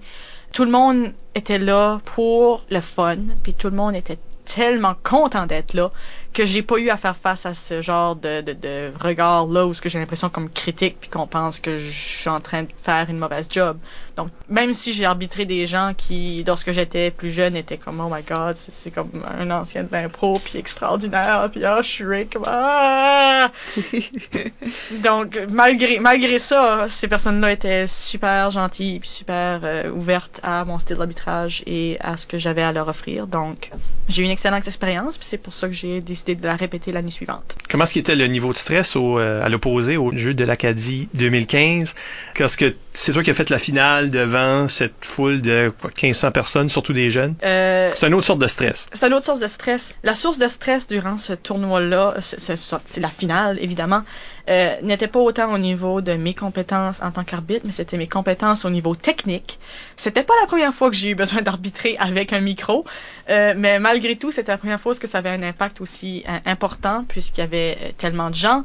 tout le monde était là pour le fun, puis tout le monde était tellement content d'être là que j'ai pas eu à faire face à ce genre de, de, de regard là où ce que j'ai l'impression comme critique puis qu'on pense que je suis en train de faire une mauvaise job. Donc même si j'ai arbitré des gens qui lorsque j'étais plus jeune étaient comme oh my god c'est comme un ancien de l'impro puis extraordinaire puis ah je suis Rick ah! Donc malgré malgré ça ces personnes-là étaient super gentilles puis super euh, ouvertes à mon style d'arbitrage et à ce que j'avais à leur offrir. Donc j'ai eu une excellente expérience puis c'est pour ça que j'ai décidé de la répéter l'année suivante. Comment est-ce était le niveau de stress au, euh, à l'opposé au jeu de l'Acadie 2015? Parce que c'est toi qui as fait la finale devant cette foule de quoi, 1500 personnes, surtout des jeunes? Euh, C'est une autre sorte de stress. c'est une autre source de stress. La source de stress durant ce tournoi-là, c'est- la finale, évidemment, euh, n'était pas autant au niveau de mes compétences en tant qu'arbitre, mais c'était mes compétences au niveau technique. C'était pas la première fois que j'ai eu besoin d'arbitrer avec un micro, euh, mais malgré tout, c'était la première fois que ça avait un impact aussi important puisqu'il y avait tellement de gens.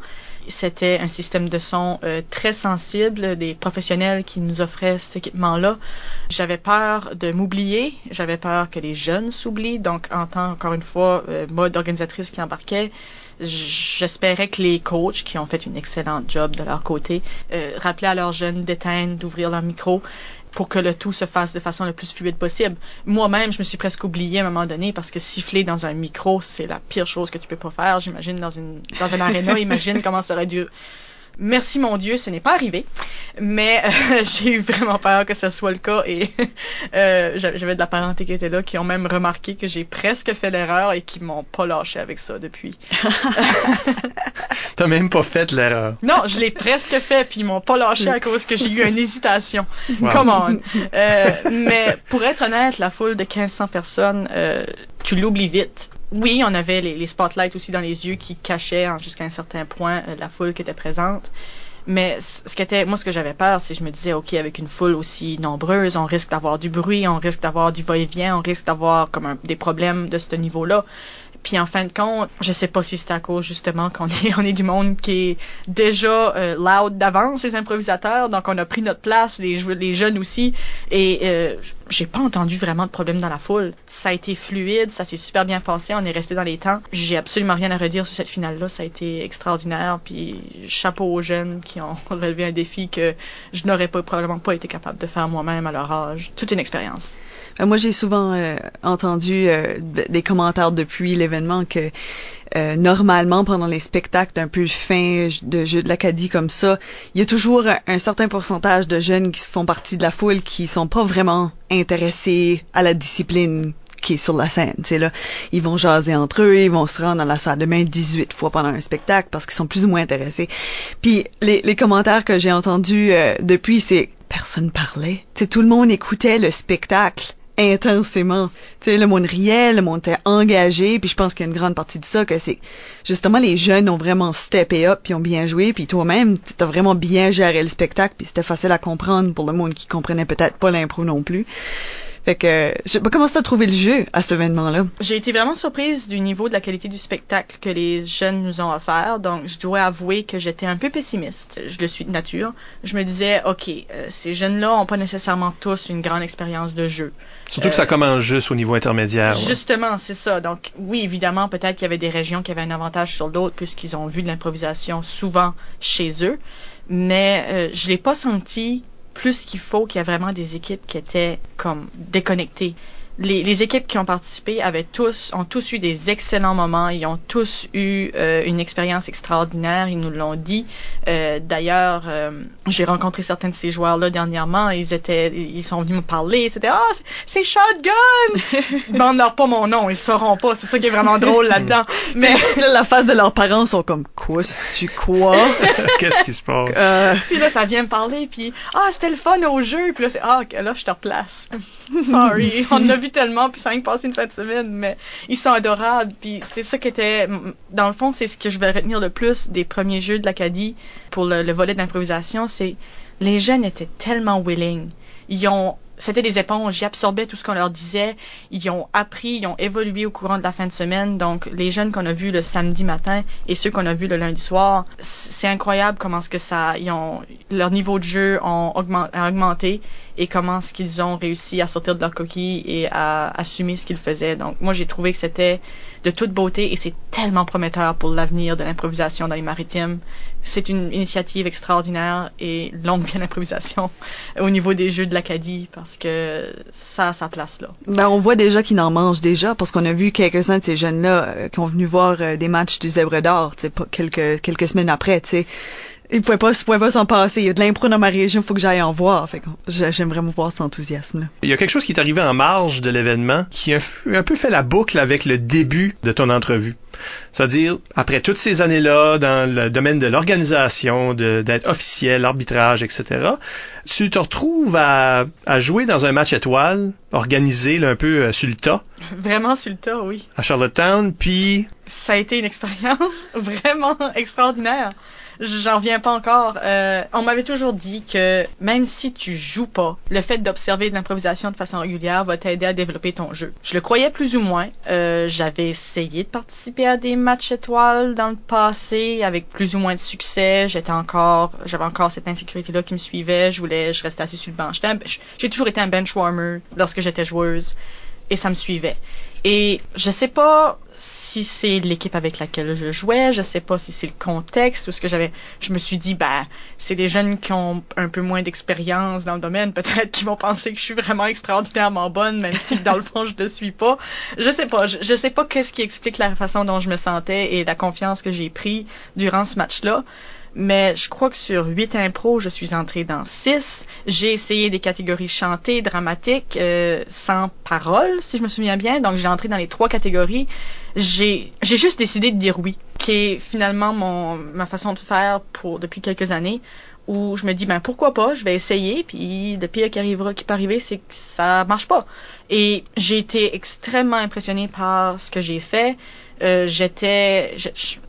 C'était un système de son euh, très sensible, des professionnels qui nous offraient cet équipement-là. J'avais peur de m'oublier, j'avais peur que les jeunes s'oublient, donc en tant, encore une fois, euh, moi d'organisatrice qui embarquait, j'espérais que les coachs, qui ont fait une excellente job de leur côté, euh, rappelaient à leurs jeunes d'éteindre, d'ouvrir leur micro pour que le tout se fasse de façon le plus fluide possible. Moi-même, je me suis presque oubliée à un moment donné parce que siffler dans un micro, c'est la pire chose que tu peux pas faire. J'imagine dans une dans un aréna, imagine comment ça aurait dû Merci mon Dieu, ce n'est pas arrivé, mais euh, j'ai eu vraiment peur que ce soit le cas et euh, j'avais de la parenté qui était là qui ont même remarqué que j'ai presque fait l'erreur et qui m'ont pas lâché avec ça depuis. T'as même pas fait l'erreur. Non, je l'ai presque fait puis ils m'ont pas lâché à cause que j'ai eu une hésitation. Wow. Come on. Euh, mais pour être honnête, la foule de 1500 personnes, tu l'oublies vite. Oui, on avait les, spotlights aussi dans les yeux qui cachaient hein, jusqu'à un certain point euh, la foule qui était présente. Mais ce qui était, moi, ce que j'avais peur, c'est que je me disais, OK, avec une foule aussi nombreuse, on risque d'avoir du bruit, on risque d'avoir du va-et-vient, on risque d'avoir comme des problèmes de ce niveau-là. Puis en fin de compte, je sais pas si c'est à cause justement qu'on est on est du monde qui est déjà euh, loud d'avance les improvisateurs, donc on a pris notre place, les jeunes aussi et euh, j'ai pas entendu vraiment de problème dans la foule. Ça a été fluide, ça s'est super bien passé, on est resté dans les temps. J'ai absolument rien à redire sur cette finale là, ça a été extraordinaire puis chapeau aux jeunes qui ont relevé un défi que je n'aurais pas probablement pas été capable de faire moi-même à leur âge. Toute une expérience. Euh, Moi, j'ai souvent euh, entendu euh, des commentaires depuis l'événement que euh, normalement, pendant les spectacles d'un peu fin de jeux de l'Acadie comme ça, il y a toujours un, certain pourcentage de jeunes qui font partie de la foule qui sont pas vraiment intéressés à la discipline embarqués sur la scène. Sais, là, ils vont jaser entre eux, ils vont se rendre dans la salle de bain 18 fois pendant un spectacle parce qu'ils sont plus ou moins intéressés. Puis les, les commentaires que j'ai entendus euh, depuis, c'est personne parlait. Tu sais, tout le monde écoutait le spectacle intensément. Tu sais, le monde riait, le monde était engagé, puis je pense qu'il a une grande partie de ça que c'est justement les jeunes ont vraiment steppé up puis ont bien joué, puis toi-même, tu vraiment bien géré le spectacle, puis c'était facile à comprendre pour le monde qui comprenait peut-être pas l'impro non plus. Fait que, je pas comment t'as trouvé le jeu à cet événement-là? J'ai été vraiment surprise du niveau de la qualité du spectacle que les jeunes nous ont offert. Donc, je dois avouer que j'étais un peu pessimiste. Je le suis de nature. Je me disais, OK, euh, ces jeunes-là ont pas nécessairement tous une grande expérience de jeu. Surtout que ça commence juste au niveau intermédiaire. ouais. Justement, c'est ça. Donc, oui, évidemment, peut-être qu'il y avait des régions qui avaient un avantage sur d'autres puisqu'ils ont vu de l'improvisation souvent chez eux. Mais euh, je l'ai pas senti plus qu'il faut qu'il y a vraiment des équipes qui étaient comme déconnectées. Les, les équipes qui ont participé avaient tous, ont tous eu des excellents moments. Ils ont tous eu euh, une expérience extraordinaire. Ils nous l'ont dit. Euh, D'ailleurs, euh, j'ai rencontré certains de ces joueurs-là dernièrement. Ils étaient, ils sont venus me parler. C'était ah, c'est- c'est Shotgun. Demande-leur pas mon nom. Ils sauront pas. C'est ça qui est vraiment drôle là-dedans. Mais là, la face de leurs parents sont comme quoi, tu quoi Qu'est-ce qui se passe? euh, Puis là, ça vient me parler, puis ah, c'était le fun au jeu. Puis là, c'est ah, là, je te replace. Sorry, on a tellement, puis ça a passé une fin de semaine, mais ils sont adorables. Puis c'est ça qui était, dans le fond, c'est ce que je vais retenir le plus des premiers jeux de l'Acadie pour le, le volet d'improvisation, c'est les jeunes étaient tellement willing. Ils ont c'était des éponges, ils absorbaient tout ce qu'on leur disait, ils ont appris, ils ont évolué au courant de la fin de semaine. Donc les jeunes qu'on a vus le samedi matin et ceux qu'on a vus le lundi soir, c'est incroyable comment ce que ça ils ont leur niveau de jeu ont augmenté et comment ce qu'ils ont réussi à sortir de leur coquille et à assumer ce qu'ils faisaient. Donc moi j'ai trouvé que c'était de toute beauté et c'est tellement prometteur pour l'avenir de l'improvisation dans les maritimes. C'est une initiative extraordinaire et longue vie à l'improvisation au niveau des jeux de l'Acadie parce que ça a sa place là. Ben, on voit déjà qu'ils en mangent déjà parce qu'on a vu quelques-uns de ces jeunes-là euh, qui ont venu voir euh, des matchs du Zèbre d'Or, quelques, quelques semaines après, sais. Ils pouvaient pas, ils pouvaient pas s'en passer. Il y a de l'impro dans ma région, faut que j'aille en voir. Fait j'aime vraiment voir cet enthousiasme-là. Il y a quelque chose qui est arrivé en marge de l'événement qui a un peu fait la boucle avec le début de ton entrevue. C'est-à-dire, après toutes ces années-là, dans le domaine de l'organisation, d'être officiel, l'arbitrage, etc., tu te retrouves à, à jouer dans un match étoile, organisé là, un peu euh, sur le tas, Vraiment sur le tas, oui. à Charlottetown, puis Ça a été une expérience vraiment extraordinaire. J'en reviens pas encore. Euh, on m'avait toujours dit que même si tu joues pas, le fait d'observer de l'improvisation de façon régulière va t'aider à développer ton jeu. Je le croyais plus ou moins. Euh, J'avais essayé de participer à des matchs étoiles dans le passé avec plus ou moins de succès. J'étais encore, j'avais encore cette insécurité-là qui me suivait. Je voulais, je restais assis sur le banc. Un- J'ai toujours été un bench warmer lorsque j'étais joueuse et ça me suivait. Et je sais pas si c'est l'équipe avec laquelle je jouais, je sais pas si c'est le contexte ou ce que j'avais. Je me suis dit, ben, c'est des jeunes qui ont un peu moins d'expérience dans le domaine, peut-être qu'ils vont penser que je suis vraiment extraordinairement bonne, même si dans le fond je ne suis pas. Je sais pas, je, je sais pas qu'est-ce qui explique la façon dont je me sentais et la confiance que j'ai pris durant ce match-là. Mais je crois que sur 8 impros, je suis entrée dans 6. J'ai essayé des catégories chantées, dramatiques, euh, sans parole, si je me souviens bien. Donc j'ai entré dans les trois catégories. J'ai j'ai juste décidé de dire oui, qui est finalement mon ma façon de faire pour depuis quelques années où je me dis ben pourquoi pas, je vais essayer puis le pire qui arrivera qui peut arriver c'est que ça marche pas. Et j'ai été extrêmement impressionnée par ce que j'ai fait. Euh, j'étais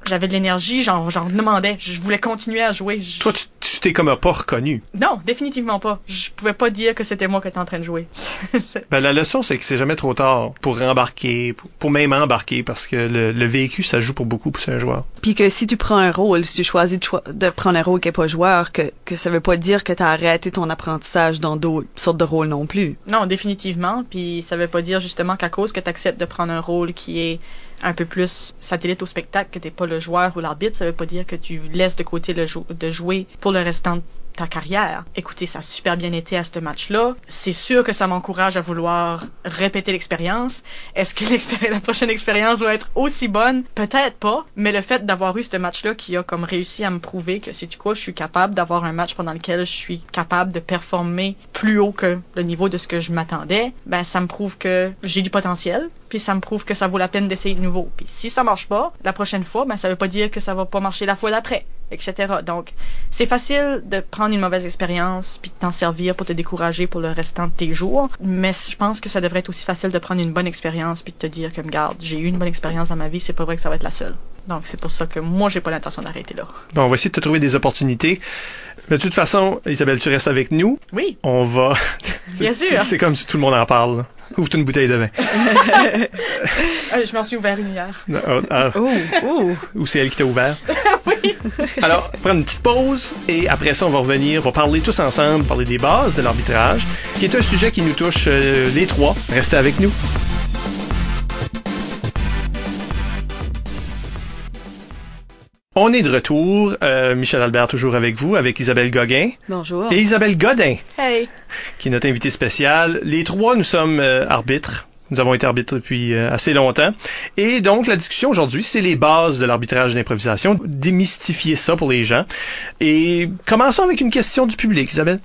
j'avais de l'énergie, j'en j'en demandais, je voulais continuer à jouer. Je- toi, tu- tu t'es comme pas reconnu. non, définitivement pas. Je pouvais pas dire que c'était moi qui étais en train de jouer. Ben, la leçon, c'est que c'est jamais trop tard pour embarquer, pour, pour même embarquer, parce que le, le vécu, ça joue pour beaucoup pour un joueur. Puis que si tu prends un rôle, si tu choisis de, prendre un rôle qui est pas joueur, que, que ça veut pas dire que t'as arrêté ton apprentissage dans d'autres sortes de rôles non plus. non, définitivement. Puis ça veut pas dire justement qu'à cause que tu acceptes de prendre un rôle qui est un peu plus satellite au spectacle, que t'es pas le joueur ou l'arbitre, ça veut pas dire que tu laisses de côté le de jouer pour le restant ta carrière. Écoutez, ça a super bien été à ce match-là. C'est sûr que ça m'encourage à vouloir répéter l'expérience. Est-ce que la prochaine expérience va être aussi bonne? Peut-être pas, mais le fait d'avoir eu ce match-là qui a comme réussi à me prouver que, c'est du quoi, je suis capable d'avoir un match pendant lequel je suis capable de performer plus haut que le niveau de ce que je m'attendais, ben ça me prouve que j'ai du potentiel, puis ça me prouve que ça vaut la peine d'essayer de nouveau. Puis si ça marche pas, la prochaine fois, ben ça veut pas dire que ça va pas marcher la fois d'après, etc. Donc c'est facile de prendre une mauvaise expérience puis de t'en servir pour te décourager pour le restant de tes jours, mais je pense que ça devrait être aussi facile de prendre une bonne expérience puis de te dire comme garde, j'ai eu une bonne expérience dans ma vie, c'est pas vrai que ça va être la seule. Donc c'est pour ça que moi j'ai pas l'intention d'arrêter là. Bon, on va essayer de te trouver des opportunités. Mais de toute façon, Isabelle, tu restes avec nous. Oui, On va. Bien sûr. C'est comme si tout le monde en parle. Ouvre-toi une bouteille de vin. Euh, je m'en suis ouvert une hier. Ah, ah, Oh, oh. ou c'est elle qui t'a ouvert. oui. Alors, on va prendre une petite pause et après ça, on va revenir, on va parler tous ensemble, parler des bases de l'arbitrage, qui est un sujet qui nous touche euh, les trois. Restez avec nous. On est de retour. Euh, Michel Albert toujours avec vous, avec Isabelle Gauguin Bonjour. et Isabelle Godin, Hey. Qui est notre invitée spéciale. Les trois, nous sommes euh, arbitres. Nous avons été arbitres depuis euh, assez longtemps. Et donc, la discussion aujourd'hui, c'est les bases de l'arbitrage d'improvisation, démystifier ça pour les gens. Et commençons avec une question du public, Isabelle.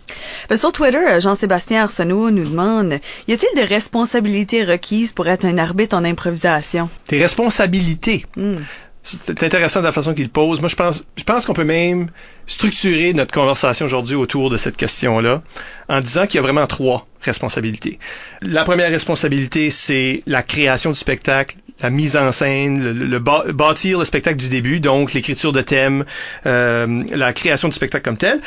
Ben, sur Twitter, euh, Jean-Sébastien Arsenault nous demande Y a-t-il des responsabilités requises pour être un arbitre en improvisation? Tes responsabilités. Hmm. C'est intéressant de la façon qu'il pose. Moi, je pense, je pense qu'on peut même structurer notre conversation aujourd'hui autour de cette question-là en disant qu'il y a vraiment trois responsabilités. La première responsabilité, c'est la création du spectacle, la mise en scène, le, le bâ- bâtir le spectacle du début, donc l'écriture de thèmes, euh, la création du spectacle comme tel.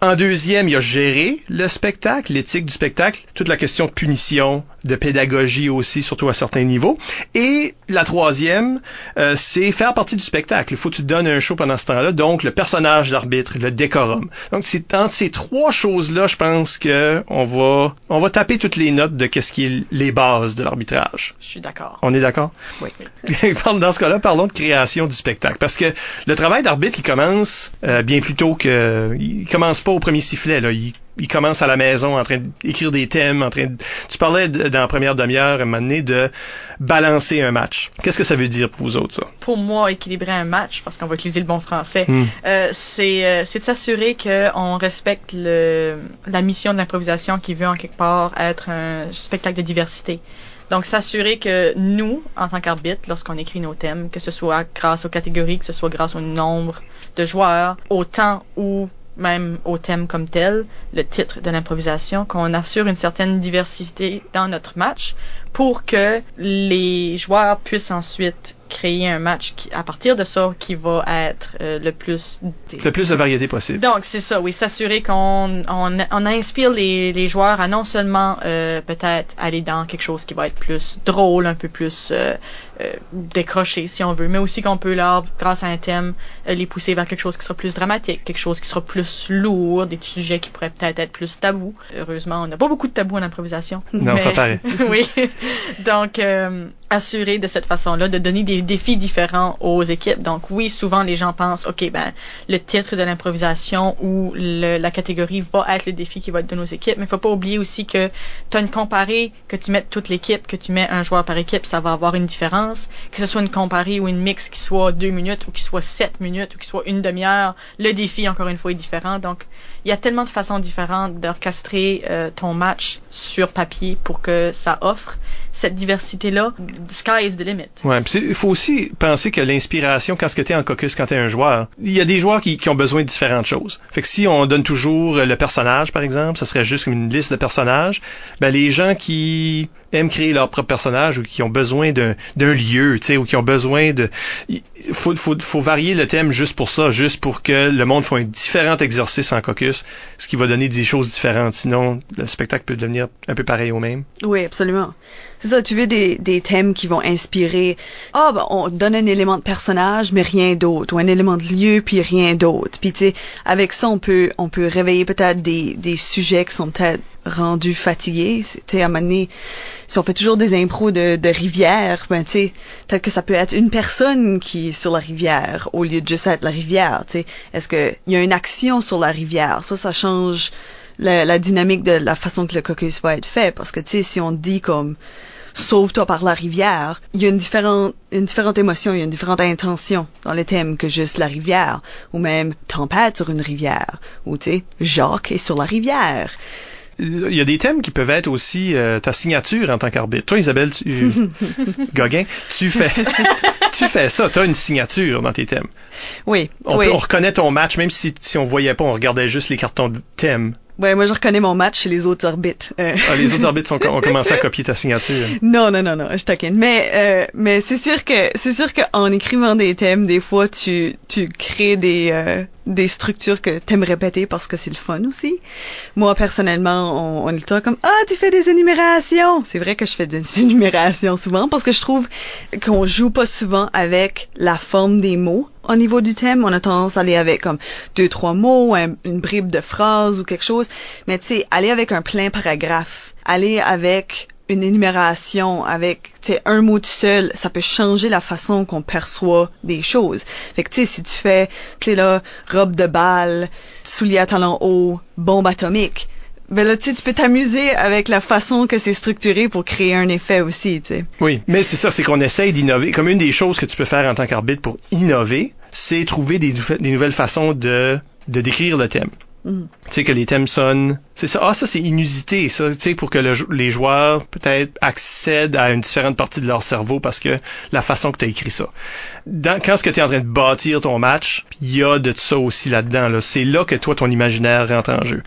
En deuxième, il y a gérer le spectacle, l'éthique du spectacle, toute la question de punition, de pédagogie aussi, surtout à certains niveaux. Et la troisième, euh, c'est faire partie du spectacle. Il faut que tu donnes un show pendant ce temps-là, donc le personnage d'arbitre, le décorum. Donc c'est entre ces trois choses-là, je pense que on va on va taper toutes les notes de qu'est-ce qui est les bases de l'arbitrage. Je suis d'accord. On est d'accord? Oui. Dans ce cas-là, parlons de création du spectacle. Parce que le travail d'arbitre, il commence euh, bien plus tôt que... Il commence pas au premier sifflet. Là. Il, il commence à la maison en train d'écrire des thèmes. En train de... Tu parlais de- dans la première demi-heure, à un moment donné, de balancer un match. Qu'est-ce que ça veut dire pour vous autres, ça? Pour moi, équilibrer un match, parce qu'on va utiliser le bon français, euh, c'est euh, c'est de s'assurer qu'on respecte le, la mission de l'improvisation qui veut en quelque part être un spectacle de diversité. Donc, s'assurer que nous, en tant qu'arbitre, lorsqu'on écrit nos thèmes, que ce soit grâce aux catégories, que ce soit grâce au nombre de joueurs, au temps ou même au thème comme tel, le titre de l'improvisation, qu'on assure une certaine diversité dans notre match pour que les joueurs puissent ensuite créer un match qui, à partir de ça qui va être euh, le plus Le plus de variété possible. donc, c'est ça, oui, s'assurer qu'on on, on inspire les, les joueurs à non seulement euh, peut-être aller dans quelque chose qui va être plus drôle, un peu plus euh, euh, décroché, si on veut, mais aussi qu'on peut leur, grâce à un thème, euh, les pousser vers quelque chose qui sera plus dramatique, quelque chose qui sera plus lourd, des sujets qui pourraient peut-être être plus tabous. Heureusement, on n'a pas beaucoup de tabous en improvisation. Non, mais- ça paraît. oui. Donc, euh, assurer de cette façon-là de donner des défis différents aux équipes. Donc, oui, souvent les gens pensent, OK, ben, le titre de l'improvisation ou le- la catégorie va être le défi qui va être de nos équipes. Mais il faut pas oublier aussi que tu as une comparée, que tu mets toute l'équipe, que tu mets un joueur par équipe, ça va avoir une différence. Que ce soit une comparée ou une mix qui soit deux minutes ou qui soit sept minutes ou qui soit une demi-heure, le défi, encore une fois, est différent. Donc, il y a tellement de façons différentes d'orchestrer euh, ton match sur papier pour que ça offre cette diversité-là. Sky is the limit. Ouais, il faut aussi penser que l'inspiration, quand ce que t'es en caucus, quand t'es un joueur, il y a des joueurs qui, qui ont besoin de différentes choses. Fait que si on donne toujours le personnage, par exemple, ça serait juste comme une liste de personnages, ben les gens qui aiment créer leur propre personnage ou qui ont besoin d'un d'un lieu, tu sais, ou qui ont besoin de... Il faut, faut, faut varier le thème juste pour ça, juste pour que le monde fasse un différent exercice en caucus, ce qui va donner des choses différentes. Sinon, le spectacle peut devenir un peu pareil au même. Oui, absolument. C'est ça, tu veux des, des thèmes qui vont inspirer. Ah, ben, on donne un élément de personnage, mais rien d'autre, ou un élément de lieu, puis rien d'autre. Puis, tu sais, avec ça, on peut, on peut réveiller peut-être des, des sujets qui sont peut-être rendus fatigués. Tu sais, à un moment donné, si on fait toujours des impros de, de rivière, ben, tu sais, peut-être que ça peut être une personne qui est sur la rivière au lieu de juste être la rivière. Tu sais, est-ce que il y a une action sur la rivière? Ça, ça change la, la dynamique de la façon que le caucus va être fait. Parce que tu sais, si on dit comme sauve-toi par la rivière, il y a une différente, une différente émotion, il y a une différente intention dans le thème que juste la rivière, ou même tempête sur une rivière, ou tu sais, Jacques est sur la rivière. Il y a des thèmes qui peuvent être aussi euh, ta signature en tant qu'arbitre. Toi, Isabelle, tu, Gauguin, tu fais, tu fais ça. Tu as une signature dans tes thèmes. Oui, On, oui. peut- on reconnaît ton match, même si, si on voyait pas, on regardait juste les cartons de thème. Ouais, moi je reconnais mon match chez les autres arbitres. Euh, Ah, les autres arbitres sont, ont commencé à copier ta signature. Non, non, non, non, je taquine. Mais, euh, mais c'est sûr que, c'est sûr qu'en écrivant des thèmes, des fois, tu, tu crées des, euh, des structures que t'aimes répéter parce que c'est le fun aussi. Moi, personnellement, on, on est tout le temps comme, ah, tu fais des énumérations. C'est vrai que je fais des énumérations souvent parce que je trouve qu'on joue pas souvent avec la forme des mots. Au niveau du thème, on a tendance à aller avec comme deux, trois mots, un- une bribe de phrase ou quelque chose. Mais tu sais, aller avec un plein paragraphe, aller avec une énumération avec un mot tout seul, ça peut changer la façon qu'on perçoit des choses. Fait que tu sais si tu fais tu sais là robe de balle, souliers à talons hauts, bombe atomique, ben là tu sais tu peux t'amuser avec la façon que c'est structuré pour créer un effet aussi, tu sais. Oui, mais c'est ça, c'est qu'on essaye d'innover. Comme une des choses que tu peux faire en tant qu'arbitre pour innover, c'est trouver des, nouvel- des nouvelles façons de, de décrire le thème. Mhm. Tu sais, que les thèmes sonnent. C'est ça. Ah, ça, c'est inusité, ça. Tu sais, pour que le les joueurs, peut-être, accèdent à une différente partie de leur cerveau parce que la façon que tu as écrit ça. Dans, quand ce que tu es en train de bâtir ton match, il y a de ça aussi là-dedans. Là. C'est là que toi, ton imaginaire rentre en jeu.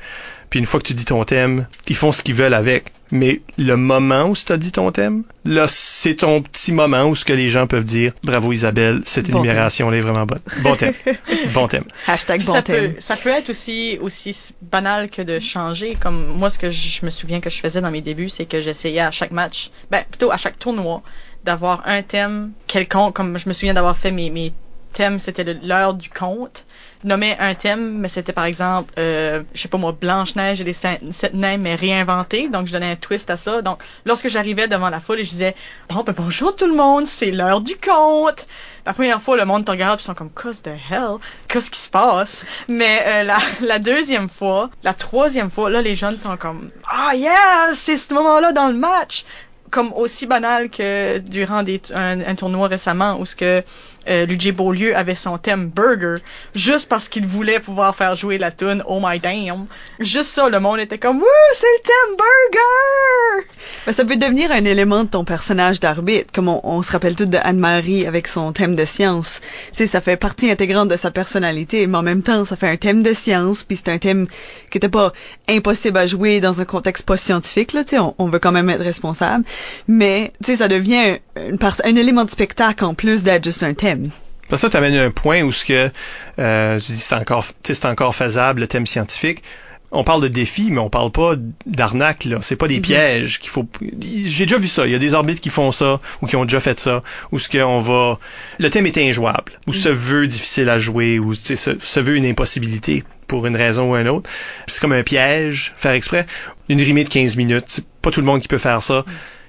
Puis une fois que tu dis ton thème, ils font ce qu'ils veulent avec. Mais le moment où tu as dit ton thème, là, c'est ton petit moment où ce que les gens peuvent dire, bravo Isabelle, cette Bon énumération-là est vraiment bonne. Bon thème. bon thème. Hashtag bon ça thème. peut, ça peut être aussi aussi banal que de changer. Comme moi, ce que je me souviens que je faisais dans mes débuts, c'est que j'essayais à chaque match, ben plutôt à chaque tournoi, d'avoir un thème quelconque. Comme je me souviens d'avoir fait mes, mes thèmes, c'était l'heure du conte. Nommer un thème, mais c'était par exemple, euh, je sais pas moi, Blanche Neige et les sept nains, mais réinventé. Donc je donnais un twist à ça. Donc lorsque j'arrivais devant la foule et je disais, bon ben bonjour tout le monde, c'est l'heure du conte. La première fois, le monde te regarde ils sont comme, qu'est-ce de hell? Qu'est-ce qui se passe? Mais euh, la, la deuxième fois, la troisième fois, là, les jeunes sont comme, ah yeah, c'est ce moment-là dans le match. Comme aussi banal que durant des, un, un tournoi récemment où ce que euh, Luigi Beaulieu avait son thème burger juste parce qu'il voulait pouvoir faire jouer la tune Oh My Damn. Juste ça, le monde était comme, wouh, c'est le thème burger! Ben, ça peut devenir un élément de ton personnage d'arbitre, comme on, se rappelle tout de Anne-Marie avec son thème de science. Tu sais, ça fait partie intégrante de sa personnalité, mais en même temps, ça fait un thème de science, puis c'est un thème qui était pas impossible à jouer dans un contexte pas scientifique, là, tu sais, on, on veut quand même être responsable, mais, tu sais, ça devient une part- un élément de spectacle en plus d'être juste un thème. Parce que ça t'amène à un point où ce que euh, dis c'est encore c'est encore faisable le thème scientifique. On parle de défis, mais on parle pas d'arnaque là. C'est pas des Mhm. pièges qu'il faut. J'ai déjà vu ça. Il y a des arbitres qui font ça ou qui ont déjà fait ça, où ce qu'on va. Le thème est injouable, ou se veut difficile à jouer, ou se, se veut une impossibilité pour une raison ou une autre. C'est comme un piège, faire exprès. Une rimée de 15 minutes, c'est pas tout le monde qui peut faire ça.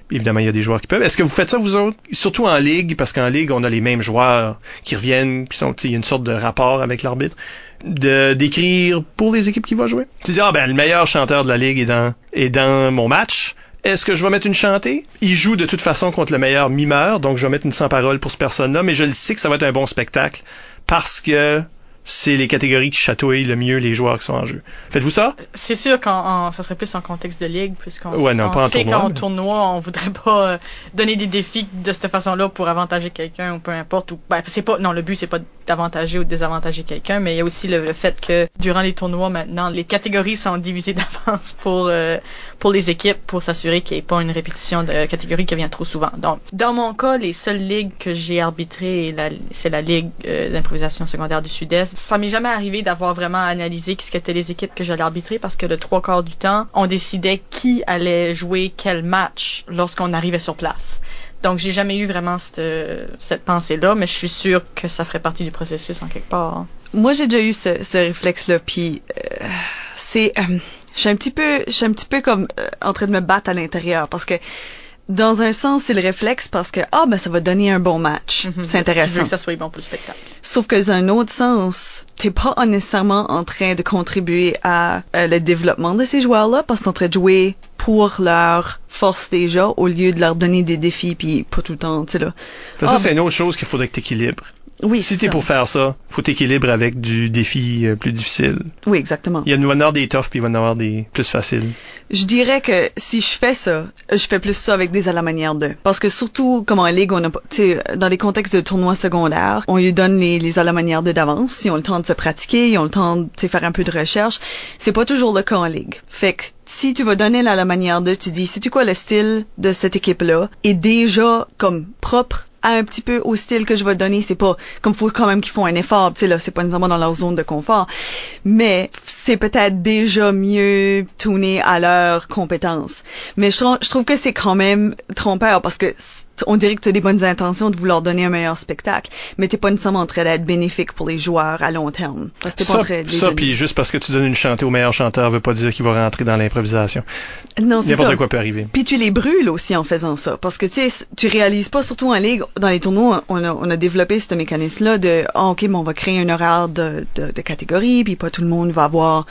Évidemment, il y a des joueurs qui peuvent. Est-ce que vous faites ça, vous autres? Surtout en ligue, parce qu'en ligue, on a les mêmes joueurs qui reviennent, puis sont, il y a une sorte de rapport avec l'arbitre. De, d'écrire pour les équipes qui vont jouer. Tu dis, ah ben, le meilleur chanteur de la ligue est dans, est dans mon match. Est-ce que je vais mettre une chantée? Il joue de toute façon contre le meilleur mimeur, donc je vais mettre une sans-parole pour cette personne-là, mais je le sais que ça va être un bon spectacle parce que c'est les catégories qui chatouillent le mieux les joueurs qui sont en jeu. Faites-vous ça? C'est sûr qu'en en- ça serait plus en contexte de ligue, puisqu'on Ouais, non, on pas en sait qu'en mais- tournoi, on voudrait pas euh, donner des défis de cette façon-là pour avantager quelqu'un ou peu importe. Ou, ben, c'est pas, non, le but c'est pas d'avantager ou de désavantager quelqu'un, mais il y a aussi le, le fait que durant les tournois maintenant, les catégories sont divisées d'avance pour euh, pour les équipes pour s'assurer qu'il n'y ait pas une répétition de catégories qui vient trop souvent. Donc, dans mon cas, les seules ligues que j'ai arbitrées, c'est la ligue euh, d'improvisation secondaire du Sud-Est. Ça m'est jamais arrivé d'avoir vraiment analysé ce qu'étaient les équipes que j'allais arbitrer parce que le trois quarts du temps, on décidait qui allait jouer quel match lorsqu'on arrivait sur place. Donc, j'ai jamais eu vraiment cette, cette pensée-là, mais je suis sûre que ça ferait partie du processus en quelque part. hein. Moi, j'ai déjà eu ce, ce réflexe-là, puis euh, c'est, euh, je suis un petit peu, je suis un petit peu comme euh, en train de me battre à l'intérieur parce que dans un sens, c'est le réflexe parce que, ah, ben, ça va donner un bon match. Mhm. C'est Tu veux intéressant. que ça soit bon pour le spectacle. Sauf que dans un autre sens, t'es pas nécessairement en train de contribuer à euh, le développement de ces joueurs-là parce que t'es en train de jouer pour leur force déjà au lieu de leur donner des défis puis pas tout le temps, tu sais là. Ça, Ah, c'est une autre chose qu'il faudrait que tu équilibres. Oui, Si c'est pour faire ça, faut t'équilibrer avec du défi euh, plus difficile. Oui, exactement. Il y a- en avoir des toughs puis il va y en avoir des plus faciles. Je dirais que si je fais ça, je fais plus ça avec des à la manière d'eux. Parce que surtout, comme en ligue, on a, tu dans les contextes de tournois secondaires, on lui donne les, les à la manière d'eux d'avance. Ils ont le temps de se pratiquer, ils ont le temps de tu faire un peu de recherche. C'est pas toujours le cas en ligue. Fait que si tu vas donner la, la manière d'eux, tu dis, sais-tu quoi, le style de cette équipe-là est déjà comme propre un petit peu au style que je vais donner. C'est pas comme faut quand même qu'ils font un effort. Tu sais là, c'est pas nécessairement dans leur zone de confort, mais c'est peut-être déjà mieux tourné à leurs compétences. Mais je trouve, je trouve que c'est quand même trompeur parce que on dirait que tu as des bonnes intentions de vouloir donner un meilleur spectacle, mais t'es pas nécessairement en train d'être bénéfique pour les joueurs à long terme. Parce que en Ça, train de les ça donner. puis juste parce que tu donnes une chantée au meilleur chanteur veut pas dire qu'il va rentrer dans l'improvisation. Non, c'est ça. N'importe quoi peut arriver. Puis tu les brûles aussi en faisant ça. Parce que, tu sais, tu réalises pas, surtout en ligue, dans les tournois, on a, on a développé ce mécanisme-là de, ah, OK, mais on va créer un horaire de, de, de catégorie, puis pas tout le monde va avoir,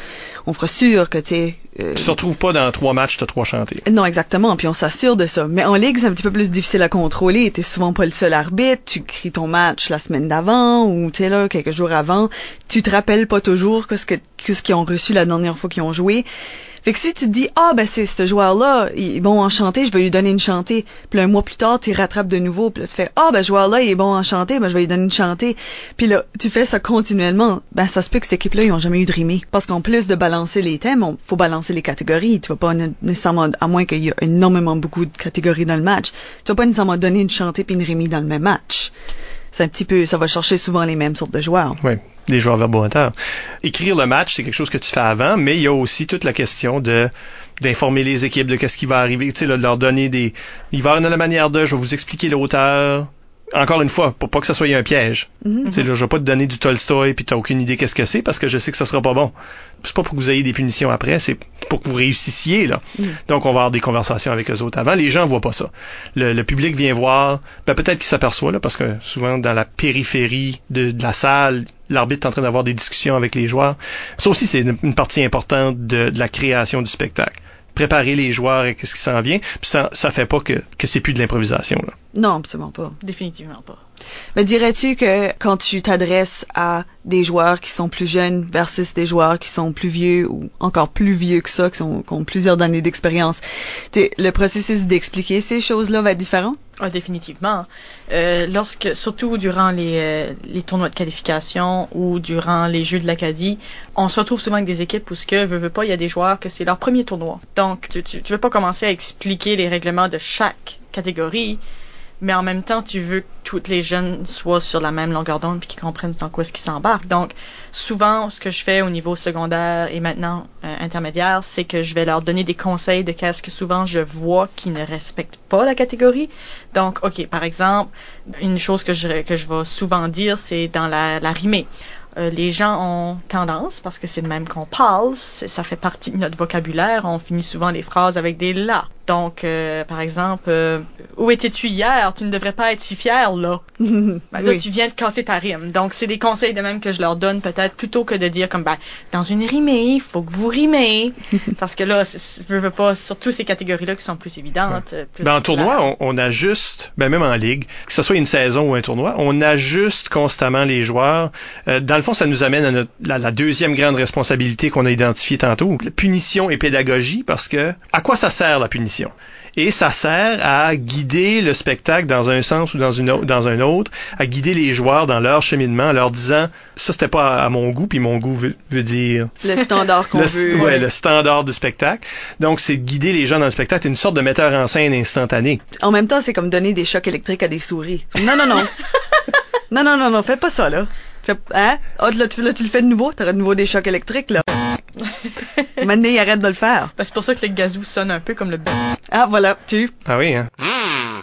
on fera sûr que, tu sais... euh, Tu te retrouves pas dans trois matchs, t'as trois chantés. non, exactement, puis on s'assure de ça. Mais en ligue, c'est un petit peu plus difficile à contrôler. T'es souvent pas le seul arbitre. Tu crées ton match la semaine d'avant ou tu sais là quelques jours avant. Tu te rappelles pas toujours que ce que, que ce qu'ils ont reçu la dernière fois qu'ils ont joué. Fait que si tu te dis ah ben c'est ce joueur-là, il est bon en je vais lui donner une chantée. Puis un mois plus tard, tu rattrapes de nouveau. Puis là, tu fais ah ben ce joueur-là il est bon en ben je vais lui donner une chantée. Puis là, tu fais ça continuellement. Ben ça se peut que cette équipe-là ils ont jamais eu de rimé. Parce qu'en plus de balancer les thèmes, on faut balancer les catégories. Tu vas pas né- nécessairement à moins qu'il y ait énormément beaucoup de catégories dans le match, tu vas pas nécessairement donner une chantée puis une remise dans le même match. C'est un petit peu, ça va chercher souvent les mêmes sortes de joueurs. Oui, des joueurs verbomoteurs. Écrire le match, c'est quelque chose que tu fais avant, mais il y a aussi toute la question de d'informer les équipes de qu'est-ce qui va arriver, tu sais, de leur donner des... Il va y avoir une manière de, je vais vous expliquer l'auteur. Encore une fois, pour pas que ça soit un piège. Sais, là, je vais pas te donner du Tolstoy puis t'as aucune idée qu'est-ce que c'est parce que je sais que ça sera pas bon. C'est pas pour que vous ayez des punitions après, c'est pour que vous réussissiez, là. Mhm. Donc, on va avoir des conversations avec eux autres avant. Les gens voient pas ça. Le, le public vient voir, ben, peut-être qu'il s'aperçoit, là, parce que souvent, dans la périphérie de, de la salle, l'arbitre est en train d'avoir des discussions avec les joueurs. Ça aussi, c'est une, une partie importante de, de la création du spectacle. Préparer les joueurs et qu'est-ce qui s'en vient, puis ça, ça fait pas que, que c'est plus de l'improvisation, là. Non, absolument pas. Définitivement pas. Mais dirais-tu que quand tu t'adresses à des joueurs qui sont plus jeunes versus des joueurs qui sont plus vieux ou encore plus vieux que ça, qui, sont, ont plusieurs années d'expérience, le processus d'expliquer ces choses-là va être différent? Ah, définitivement. Euh, lorsque, surtout durant les, euh, les tournois de qualification ou durant les Jeux de l'Acadie, on se retrouve souvent avec des équipes où ce que veut, pas, il y a des joueurs que c'est leur premier tournoi. Donc, tu, tu veux pas commencer à expliquer les règlements de chaque catégorie, mais en même temps, tu veux que toutes les jeunes soient sur la même longueur d'onde puis qu'ils comprennent dans quoi ce qu'ils s'embarquent. Donc, souvent, ce que je fais au niveau secondaire et maintenant euh, intermédiaire, c'est que je vais leur donner des conseils de qu'est-ce que souvent je vois qui ne respectent pas la catégorie. Donc, OK, par exemple, une chose que je, que je vais souvent dire, c'est dans la, la rimée. Euh, les gens ont tendance, parce que c'est le même qu'on parle, ça fait partie de notre vocabulaire, on finit souvent les phrases avec des là. Donc, euh, par exemple, euh, où étais-tu hier? Tu ne devrais pas être si fier, là. Ben là, oui. tu viens de casser ta rime. Donc, c'est des conseils de même que je leur donne peut-être plutôt que de dire comme, ben, dans une rimée, il faut que vous rimez. Parce que là, je veux pas, surtout ces catégories-là qui sont plus évidentes. euh, plus Ben, en tournoi, on, on ajuste, ben, même en ligue, que ce soit une saison ou un tournoi, on ajuste constamment les joueurs. Euh, dans le fond, ça nous amène à notre- la, la deuxième grande responsabilité qu'on a identifiée tantôt, la punition et pédagogie, parce que à quoi ça sert la punition? Et ça sert à guider le spectacle dans un sens ou dans, une au- dans un autre, à guider les joueurs dans leur cheminement, en leur disant ça c'était pas à, mon goût, puis mon goût veut, veut dire Le standard qu'on veut. ouais, le standard du spectacle. Donc c'est de guider les gens dans le spectacle, une sorte de metteur en scène instantané. En même temps, c'est comme donner des chocs électriques à des souris. Non, non, non. non, non, non, non, fais pas ça, là. Fais, hein? Ah, là, tu, là, tu le fais de nouveau? T'auras de nouveau des chocs électriques, là. Maintenant, il arrête de le faire. Ben, c'est pour ça que le gazou sonne un peu comme le Ah, voilà, tu. Ah oui, hein?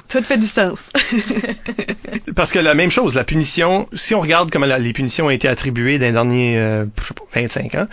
Tout fait du sens. Parce que la même chose, la punition, si on regarde comment la- les punitions ont été attribuées dans les derniers euh, je sais pas, 25 ans,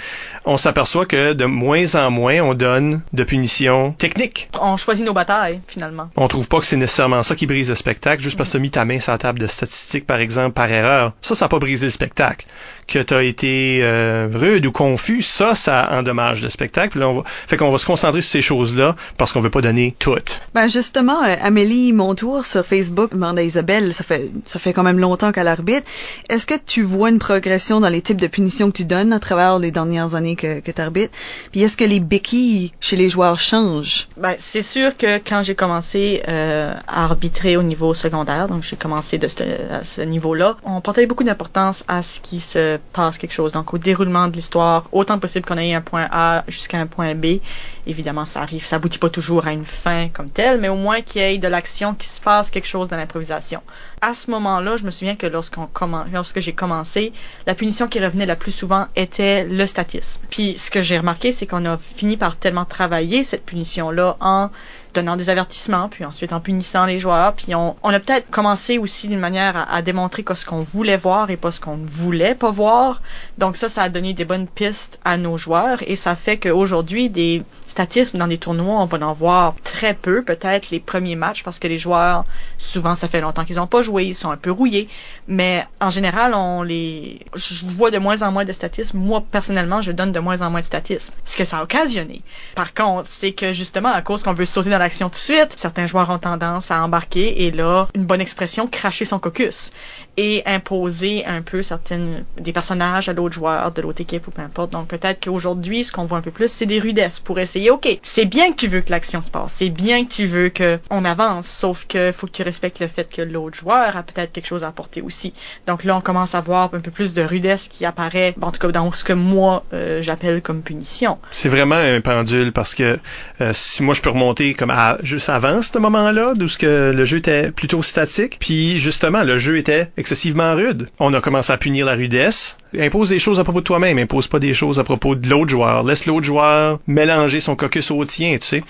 on s'aperçoit que de moins en moins on donne de punitions techniques. On choisit nos batailles, finalement. On trouve pas que c'est nécessairement ça qui brise le spectacle, juste parce que tu as mis ta main sur la table de statistiques, par exemple, par erreur. Ça, ça n'a pas brisé le spectacle. Que tu as été euh, rude ou confus, ça, ça endommage le spectacle. Puis Là, on va... Fait qu'on va se concentrer sur ces choses-là parce qu'on veut pas donner toutes. Ben justement, euh, Amélie Montour sur Facebook demande à Isabelle, ça fait ça fait quand même longtemps qu'elle arbitre. Est-ce que tu vois une progression dans les types de punitions que tu donnes à travers les dernières années que, que tu arbitres? Puis est-ce que les béquilles chez les joueurs changent? Ben, c'est sûr que quand j'ai commencé euh, à arbitrer au niveau secondaire, donc j'ai commencé de ce, à ce niveau-là, on portait beaucoup d'importance à ce qui se passe quelque chose, donc au déroulement de l'histoire, autant possible qu'on ait un point A jusqu'à un point B. Évidemment, ça arrive, ça aboutit pas toujours à une fin comme telle, mais au moins qu'il y ait de l'action, qu'il se passe quelque chose dans l'improvisation. À ce moment-là, je me souviens que lorsqu'on commen- lorsque j'ai commencé, la punition qui revenait la plus souvent était le statisme. Puis ce que j'ai remarqué, c'est qu'on a fini par tellement travailler cette punition-là en donnant des avertissements, puis ensuite en punissant les joueurs, puis on, on a peut-être commencé aussi d'une manière à, à démontrer que ce qu'on voulait voir et pas ce qu'on ne voulait pas voir. Donc ça, ça a donné des bonnes pistes à nos joueurs et ça fait qu'aujourd'hui, des statismes dans des tournois, on va en voir très peu, peut-être les premiers matchs, parce que les joueurs, souvent, ça fait longtemps qu'ils n'ont pas joué, ils sont un peu rouillés, mais en général, on les, je vois de moins en moins de statismes. Moi, personnellement, je donne de moins en moins de statismes. Ce que ça a occasionné. Par contre, c'est que justement, à cause qu'on veut sauter dans l'action tout de suite, certains joueurs ont tendance à embarquer et là, une bonne expression, cracher son caucus et imposer un peu certaines des personnages à l'autre joueur de l'autre équipe ou peu importe. Donc peut-être qu'aujourd'hui, ce qu'on voit un peu plus, c'est des rudesses pour essayer. Ok, c'est bien que tu veux que l'action se passe, c'est bien que tu veux que on avance, sauf que faut que tu respectes le fait que l'autre joueur a peut-être quelque chose à apporter aussi. Donc là, on commence à voir un peu plus de rudesse qui apparaît, en tout cas dans ce que moi euh, j'appelle comme punition. C'est vraiment un pendule parce que euh, si moi je peux remonter comme à, juste avant ce moment-là, d'où ce que le jeu était plutôt statique, puis justement le jeu était excessivement rude. On a commencé à punir la rudesse. Impose des choses à propos de toi-même, impose pas des choses à propos de l'autre joueur. Laisse l'autre joueur mélanger son caucus au tien, tu sais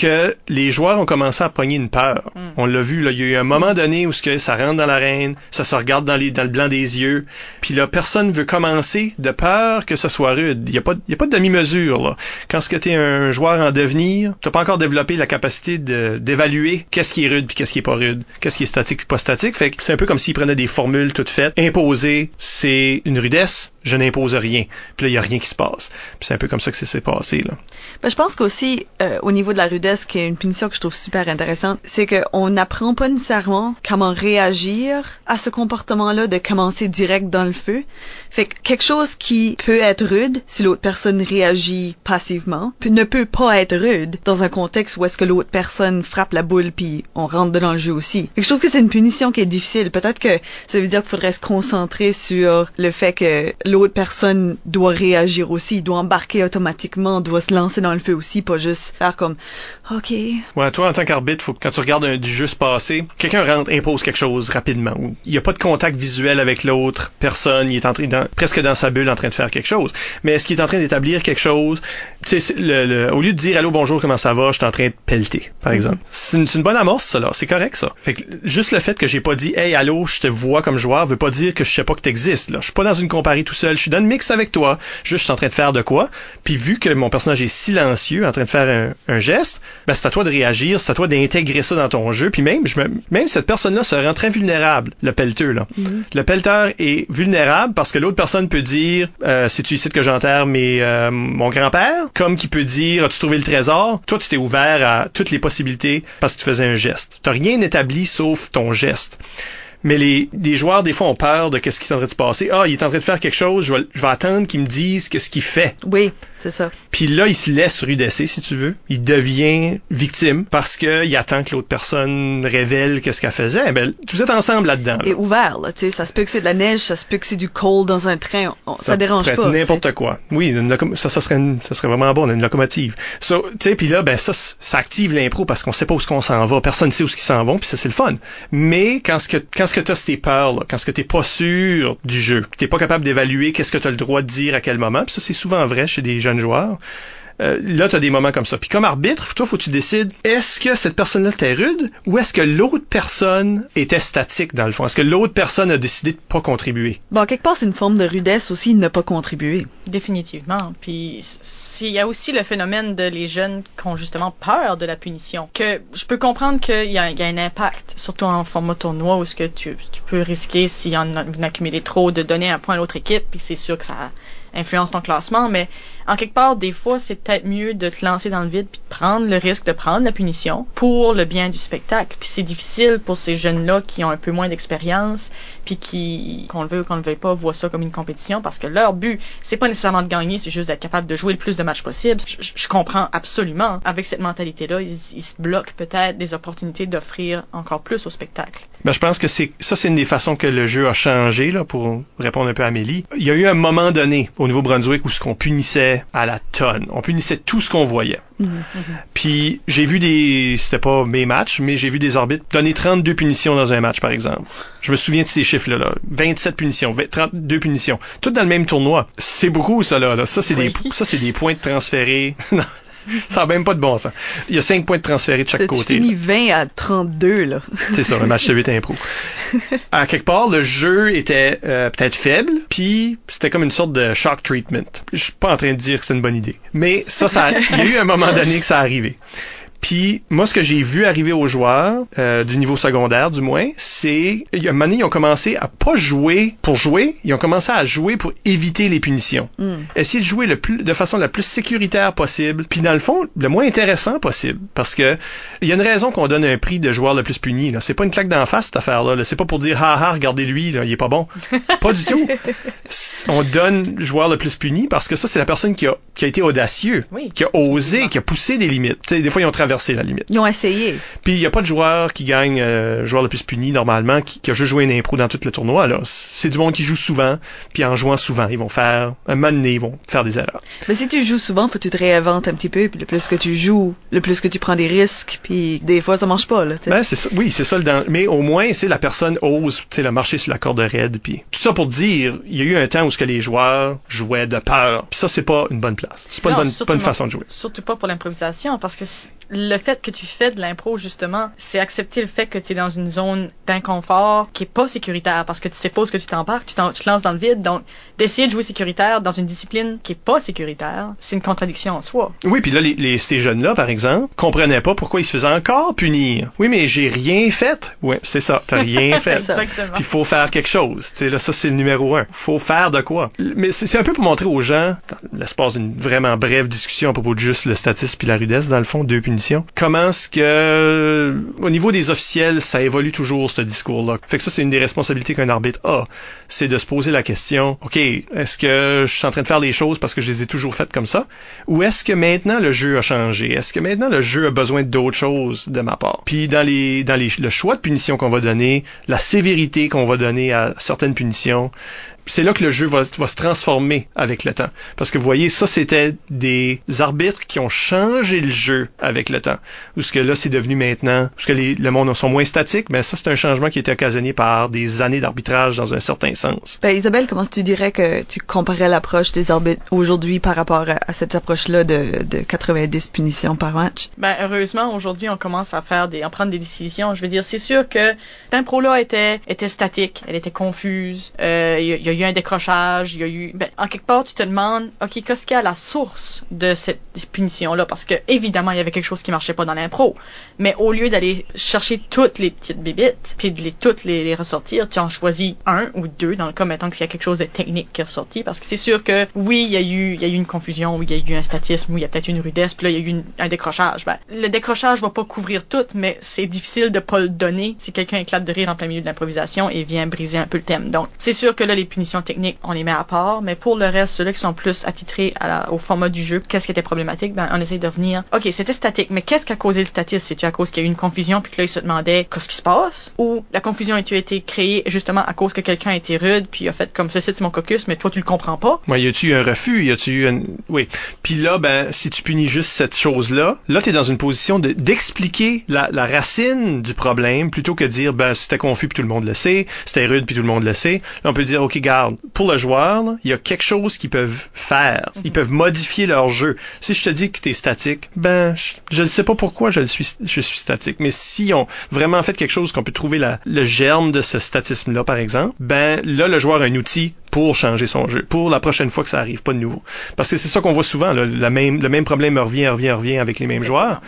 que les joueurs ont commencé à pogner une peur. Mm. On l'a vu, là, il y a eu un moment donné où ce que ça rentre dans l'arène, ça se regarde dans, les, dans le blanc des yeux, puis là, personne veut commencer de peur que ce soit rude. Il n'y a, pas- y a pas de demi-mesure. Là. Quand ce que tu es un joueur en devenir, tu pas encore développé la capacité de- d'évaluer qu'est-ce qui est rude puis qu'est-ce qui est pas rude, qu'est-ce qui est statique puis pas statique. Fait que c'est un peu comme s'ils prenaient des formules toutes faites. Imposer, c'est une rudesse, je n'impose rien. Puis là, il y a rien qui se passe. Puis c'est un peu comme ça que ça s'est passé. Là. Ben, je pense qu'aussi, euh, au niveau de la rudesse, qui est une punition que je trouve super intéressante, c'est qu'on n'apprend pas nécessairement comment réagir à ce comportement-là de commencer direct dans le feu. Fait que quelque chose qui peut être rude si l'autre personne réagit passivement ne peut pas être rude dans un contexte où est-ce que l'autre personne frappe la boule puis on rentre dans le jeu aussi. Fait je trouve que c'est une punition qui est difficile. Peut-être que ça veut dire qu'il faudrait se concentrer sur le fait que l'autre personne doit réagir aussi, doit embarquer automatiquement, doit se lancer dans le feu aussi, pas juste faire comme OK. Ouais, toi, en tant qu'arbitre, faut que quand tu regardes un, du jeu se passer, quelqu'un rentre, impose quelque chose rapidement. Il n'y a pas de contact visuel avec l'autre personne, il est dans, presque dans sa bulle en train de faire quelque chose. Mais est-ce qu'il est en train d'établir quelque chose? Tu sais, c'est le- le- au lieu de dire allô, bonjour, comment ça va, je suis en train de pelleter, par exemple. C'est une, bonne amorce, ça, là. C'est correct, ça. Fait que juste le fait que j'ai pas dit hey, allô, je te vois comme joueur, veut pas dire que je sais pas que t'existes, là. Je suis pas dans une comparée tout seul, je suis dans le mix avec toi. Juste, je suis en train de faire de quoi. Puis vu que mon personnage est silencieux, en train de faire un, un geste, ben c'est à toi de réagir, c'est à toi d'intégrer ça dans ton jeu. Puis même, je me- même cette personne-là se rend très vulnérable, le pelleteux, là. Le pelleteur est vulnérable parce que l'autre personne peut dire euh, c'est-tu ici que j'enterre mes, euh, mon grand-père? Comme qui peut dire as-tu trouvé le trésor? Toi, tu t'es ouvert à toutes les possibilités parce que tu faisais un geste. T'as rien établi sauf ton geste. Mais les, les joueurs, des fois, ont peur de qu'est-ce qui est en train de se passer. Ah, il est en train de faire quelque chose, je vais, je vais attendre qu'il me dise qu'est-ce qu'il fait. Oui, c'est ça. Puis là, il se laisse rudesser, si tu veux. Il devient victime parce qu'il attend que l'autre personne révèle qu'est-ce qu'elle faisait. Eh Ben, vous êtes ensemble là-dedans. là. Et ouvert, là, tu sais, ça se peut que c'est de la neige, ça se peut que c'est du cold dans un train, on- ça, dérange pas. n'importe quoi. Oui, une ça, ça serait une- ça serait vraiment bon, une locomotive. So, tu sais, puis là, ben ça, ça active l'impro parce qu'on sait pas où qu'on s'en va. Personne ne sait où qu'ils s'en vont, puis ça c'est le fun. Mais quand ce que quand ce que t'as c'est tes peurs, là, quand ce que t'es pas sûr du jeu, que t'es pas capable d'évaluer qu'est-ce que t'as le droit de dire à quel moment, puis ça c'est souvent vrai chez des jeunes joueurs. Euh, là, tu as des moments comme ça. Puis comme arbitre, toi, faut que tu décides, est-ce que cette personne-là était rude ou est-ce que l'autre personne était statique, dans le fond? Est-ce que l'autre personne a décidé de pas contribuer? Bon, quelque part, c'est une forme de rudesse aussi de ne pas contribuer. Définitivement. Puis il y a aussi le phénomène de les jeunes qui ont justement peur de la punition. Que je peux comprendre qu'il y, a un impact, surtout en format tournoi où ce que tu, tu peux risquer s'il y en a accumulé trop de donner un point à l'autre équipe, puis c'est sûr que ça influence ton classement, mais en quelque part, des fois, c'est peut-être mieux de te lancer dans le vide puis de prendre le risque de prendre la punition pour le bien du spectacle. Puis c'est difficile pour ces jeunes-là qui ont un peu moins d'expérience puis qui, qu'on le veut ou qu'on le veuille pas, voient ça comme une compétition parce que leur but, c'est pas nécessairement de gagner, c'est juste d'être capable de jouer le plus de matchs possible. Je, comprends absolument. Avec cette mentalité-là, ils, se bloquent peut-être des opportunités d'offrir encore plus au spectacle. Ben, je pense que c'est ça, c'est une des façons que le jeu a changé là pour répondre un peu à Amélie. Il y a eu un moment donné au Nouveau-Brunswick où ce qu'on punissait à la tonne, on punissait tout ce qu'on voyait. Mm-hmm. Puis j'ai vu des, c'était pas mes matchs, mais j'ai vu des arbitres donner 32 punitions dans un match par exemple. Je me souviens de ces chiffres-là. Là. 27 punitions, 32 punitions, toutes dans le même tournoi. C'est beaucoup ça là. Ça c'est des, ça c'est des points de transférés. ça n'a même pas de bon sens. Il y a 5 points de transférés de chaque côté. Tu finis 20 à 32, là? C'est ça, un match de 8 impro. À quelque part, le jeu était euh, peut-être faible, puis c'était comme une sorte de shock treatment. Je suis pas en train de dire que c'est une bonne idée. Mais ça, ça il y a eu un moment donné que ça arrivait. Puis moi, ce que j'ai vu arriver aux joueurs euh, du niveau secondaire, du moins, c'est a un moment donné, ils ont commencé à pas jouer pour jouer, ils ont commencé à jouer pour éviter les punitions. Mm. Essayer de jouer le plus, de façon la plus sécuritaire possible, puis dans le fond, le moins intéressant possible, parce que il y a une raison qu'on donne un prix de joueur le plus puni. Là. C'est pas une claque d'en face cette affaire-là. -là, c'est pas pour dire ha ha, regardez lui, là, il est pas bon. pas du tout. On donne joueur le plus puni parce que ça, c'est la personne qui a, qui a été audacieux, qui a osé, qui a poussé des limites. T'sais, des fois, ils ont la limite. Ils ont essayé. Puis il n'y a pas de joueur qui gagne, euh, joueur le plus puni normalement, qui, a juste joué une impro dans tout le tournoi. Là. C'est du monde qui joue souvent, puis en jouant souvent, ils vont faire, un moment donné, ils vont faire des erreurs. Mais si tu joues souvent, faut que tu te réinventes un petit peu, puis le plus que tu joues, le plus que tu prends des risques, puis des fois ça marche pas. Là, ben, c'est ça, oui, c'est ça le Mais au moins, c'est la personne ose le marcher sur la corde raide. Puis tout ça pour dire, il y a eu un temps où ce que les joueurs jouaient de peur. Puis ça, c'est pas une bonne place. C'est pas, une bonne, pas une façon de jouer. Surtout pas pour l'improvisation, parce que le fait que tu fais de l'impro, justement, c'est accepter le fait que tu es dans une zone d'inconfort qui est pas sécuritaire parce que tu sais pas où que tu t'embarques, tu, tu te lances dans le vide. Donc, d'essayer de jouer sécuritaire dans une discipline qui est pas sécuritaire, c'est une contradiction en soi. Oui, puis là, les, ces jeunes-là, par exemple, comprenaient pas pourquoi ils se faisaient encore punir. Oui, mais j'ai rien fait. Ouais, c'est ça, t'as rien fait. Puis il faut faire quelque chose. Tu sais, là, ça, c'est le numéro un. faut faire de quoi. Mais c'est un peu pour montrer aux gens, dans l'espace d'une vraiment brève discussion à propos de juste le statisme puis la rudesse, dans le fond, deux punitions, comment est-ce que, au niveau des officiels, ça évolue toujours, ce discours-là? Fait que ça, c'est une des responsabilités qu'un arbitre a. C'est de se poser la question, OK, est-ce que je suis en train de faire les choses parce que je les ai toujours faites comme ça? Ou est-ce que maintenant le jeu a changé? Est-ce que maintenant le jeu a besoin d'autres choses de ma part? Puis dans les, dans les, le choix de punition qu'on va donner, la sévérité qu'on va donner à certaines punitions, c'est là que le jeu va, se transformer avec le temps. Parce que vous voyez, ça, c'était des arbitres qui ont changé le jeu avec le temps. Ou ce que là, c'est devenu maintenant, parce que les, le monde sont moins statiques, mais ça, c'est un changement qui a été occasionné par des années d'arbitrage dans un certain sens. Ben, Isabelle, comment tu dirais que tu comparais l'approche des arbitres aujourd'hui par rapport à, cette approche-là de, de 90 punitions par match? Ben, heureusement, aujourd'hui, on commence à faire des, à prendre des décisions. Je veux dire, c'est sûr que l'impro-là était, était statique, elle était confuse, euh, il y, a eu un décrochage, il y a eu, ben, en quelque part, tu te demandes, ok, qu'est-ce qu'il y a à la source de cette punition-là? Parce que, évidemment, il y avait quelque chose qui marchait pas dans l'impro. Mais au lieu d'aller chercher toutes les petites bébites, puis de les toutes les, ressortir, tu en choisis un ou deux, dans le cas, mettons qu'il y a quelque chose de technique qui est ressorti. Parce que c'est sûr que, oui, il y a eu, il y a eu une confusion, oui, il y a eu un statisme, oui, il y a peut-être une rudesse, puis là, il y a eu un décrochage. Ben, le décrochage va pas couvrir tout, mais c'est difficile de pas le donner si quelqu'un éclate de rire en plein milieu de l'improvisation et vient briser un peu le thème. Donc, c'est sûr que là, les punitions techniques, on les met à part, mais pour le reste, ceux-là qui sont plus attitrés au format du jeu, qu'est-ce qui était problématique, ben, on essaie de venir, ok, c'était statique, mais qu'est-ce qui a causé le statisme? C'est-tu à cause qu'il y a eu une confusion puis que là, ils se demandaient qu'est-ce qui se passe? Ou la confusion a-tu été créée justement à cause que quelqu'un été rude puis a fait comme ceci, c'est mon caucus, mais toi, tu le comprends pas? Ouais, y a-tu un refus? Y a-tu un, oui. Puis là, ben, si tu punis juste cette chose-là, là, tu es dans une position d'expliquer la, la racine du problème plutôt que de dire, ben, c'était confus puis tout le monde le sait, c'était rude puis tout le monde le sait. Là, on peut dire, ok, gars, regarde, pour le joueur, il y a quelque chose qu'ils peuvent faire. Ils peuvent modifier leur jeu. Si je te dis que tu es statique, ben, je ne sais pas pourquoi je, le suis, je suis statique. Mais si on vraiment fait quelque chose qu'on peut trouver la, le germe de ce statisme-là, par exemple, ben, là, le joueur a un outil pour changer son jeu, pour la prochaine fois que ça arrive pas de nouveau. Parce que c'est ça qu'on voit souvent, là, la même, le même problème revient, revient, revient avec les mêmes joueurs.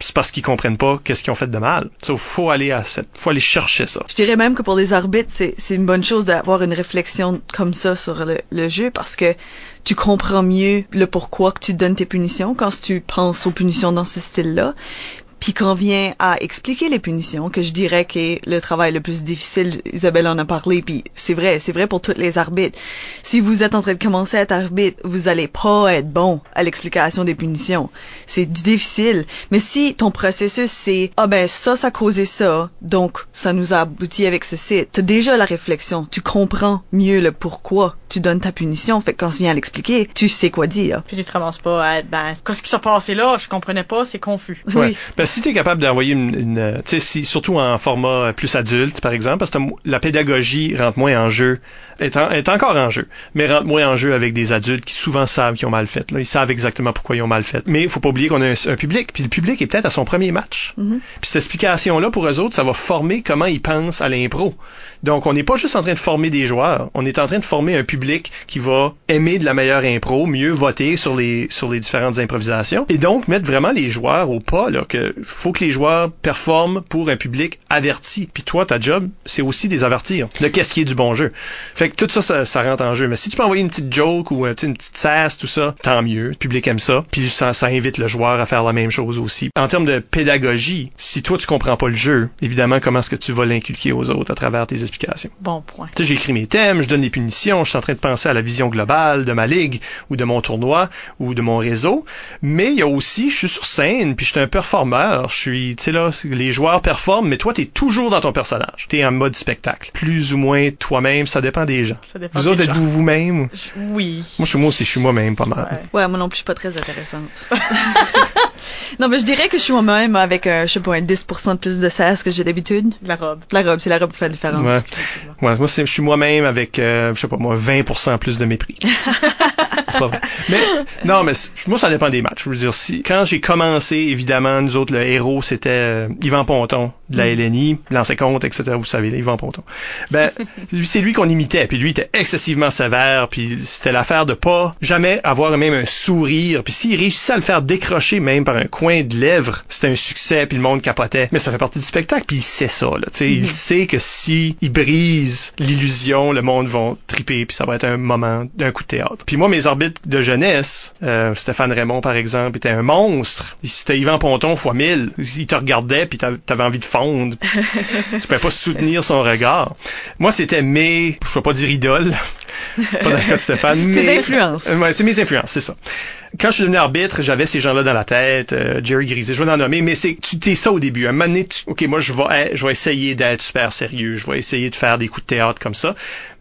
C'est parce qu'ils comprennent pas qu'est-ce qu'ils ont fait de mal. Il faut aller à cette, faut aller chercher ça. Je dirais même que pour les arbitres, c'est, c'est une bonne chose d'avoir une réflexion comme ça sur le, le jeu parce que tu comprends mieux le pourquoi que tu donnes tes punitions quand tu penses aux punitions dans ce style-là. Puis quand vient à expliquer les punitions, que je dirais que le travail le plus difficile, Isabelle en a parlé, puis c'est vrai, c'est vrai pour tous les arbitres. Si vous êtes en train de commencer à être arbitre, vous allez pas être bon à l'explication des punitions. C'est difficile. Mais si ton processus c'est ah ben ça ça a causé ça, donc ça nous a abouti avec ceci, t'as déjà la réflexion, tu comprends mieux le pourquoi tu donnes ta punition. Fait que quand tu viens à l'expliquer, tu sais quoi dire. Puis tu te ramasses pas à être, ben, qu'est-ce qui s'est passé là? Je comprenais pas, c'est confus. Ouais. Ben, si tu es capable d'envoyer une, une tu sais, si, surtout en format plus adulte, par exemple, parce que la pédagogie rentre moins en jeu, est, en- est encore en jeu, mais rentre moins en jeu avec des adultes qui souvent savent qu'ils ont mal fait. Là. Ils savent exactement pourquoi ils ont mal fait. Mais il faut pas oublier qu'on a un, un public, puis le public est peut-être à son premier match. Mhm. Puis cette explication-là, pour eux autres, ça va former comment ils pensent à l'impro. Donc, on n'est pas juste en train de former des joueurs, on est en train de former un public qui va aimer de la meilleure impro, mieux voter sur les, sur les différentes improvisations, et donc mettre vraiment les joueurs au pas, là, que faut que les joueurs performent pour un public averti. Puis toi, ta job, c'est aussi des avertir de qu'est-ce qui est du bon jeu. Fait que tout ça, ça, ça rentre en jeu. Mais si tu peux envoyer une petite joke ou euh, tu une petite sasse, tout ça, tant mieux. Le public aime ça. Puis ça, ça invite le joueur à faire la même chose aussi. En termes de pédagogie, si toi, tu comprends pas le jeu, évidemment, comment est-ce que tu vas l'inculquer aux autres à travers tes explications? Bon point. Tu sais, j'écris mes thèmes, je donne les punitions, je suis en train de penser à la vision globale de ma ligue ou de mon tournoi ou de mon réseau. Mais il y a aussi, je suis sur scène, puis je suis un performeur. Je suis, tu sais là, les joueurs performent, mais toi, t'es toujours dans ton personnage. T'es en mode spectacle. Plus ou moins toi-même, ça dépend des gens. Ça dépend Vous des autres, êtes-vous vous-même? Oui. Moi, je suis moi aussi, je suis moi-même pas mal. Ouais. Ouais, moi non plus, je suis pas très intéressante. non, mais je dirais que je suis moi-même avec, euh, je sais pas, un 10% de plus de sass que j'ai d'habitude. La robe. La robe, c'est la robe qui fait la différence. Ouais. moi, c'est- je suis moi-même avec, euh, je sais pas, moi, 20% plus de mépris. c'est pas vrai. Mais, non, mais moi, ça dépend des matchs. Je veux dire, si, quand j'ai commencé, évidemment, nous autres, le héros, c'était euh, Yvan Ponton, de la LNI, l'ancien compte, etc. Vous savez, Yvan Ponton. Ben, lui, c'est lui qu'on imitait, puis lui, était excessivement sévère, puis c'était l'affaire de pas jamais avoir même un sourire, puis s'il réussissait à le faire décrocher même par un coin de lèvres, c'était un succès, puis le monde capotait. Mais ça fait partie du spectacle, puis il sait ça, là, tu sais, il sait que si il brise l'illusion, le monde va triper, puis ça va être un moment d'un coup de théâtre. Puis moi, mes orbites de jeunesse, euh, Stéphane Raymond, par exemple, était un monstre. C'était Yvan Ponton fois mille. Il te regardait, puis t'a- t'avais envie de fondre. tu pouvais pas soutenir son regard. Moi, c'était mes, je vais pas dire idole, pas dans le cas de Stéphane, mais... Influences. Ouais, c'est mes influences, c'est ça. Quand je suis devenu arbitre, j'avais ces gens-là dans la tête, euh, Jerry Grisé, je vais en nommer, mais c'est tu t'es ça au début. À un moment donné, tu- ok, moi je vais, eh, je vais essayer d'être super sérieux, je vais essayer de faire des coups de théâtre comme ça.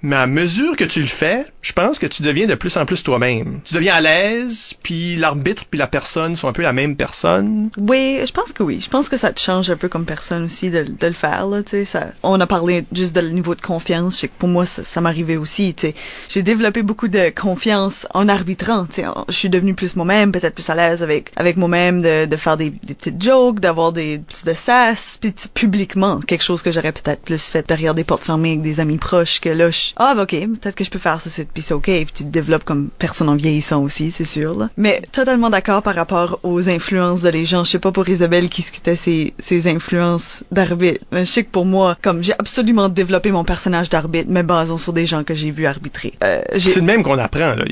Mais à mesure que tu le fais, je pense que tu deviens de plus en plus toi-même. Tu deviens à l'aise, puis l'arbitre puis la personne sont un peu la même personne. Oui, je pense que oui. Je pense que ça te change un peu comme personne aussi de, le faire. Là, ça, on a parlé juste de le niveau de confiance. Je sais que pour moi, ça, m'arrivait aussi. J'ai développé beaucoup de confiance en arbitrant. Je suis devenue plus moi-même, peut-être plus à l'aise avec avec moi-même de, de faire des, petites jokes, d'avoir des de sass, puis publiquement quelque chose que j'aurais peut-être plus fait derrière des portes fermées avec des amis proches. Que là, je, ah bah, ok, peut-être que je peux faire ça, c'est puis c'est ok. Puis tu te développes comme personne en vieillissant aussi, c'est sûr. Là. Mais totalement d'accord par rapport aux influences de les gens. Je sais pas pour Isabelle qui était ses, ses influences d'arbitre. Mais je sais que pour moi, comme j'ai absolument développé mon personnage d'arbitre, mais basant sur des gens que j'ai vu arbitrer. Euh, j'ai- C'est de même qu'on apprend. Là.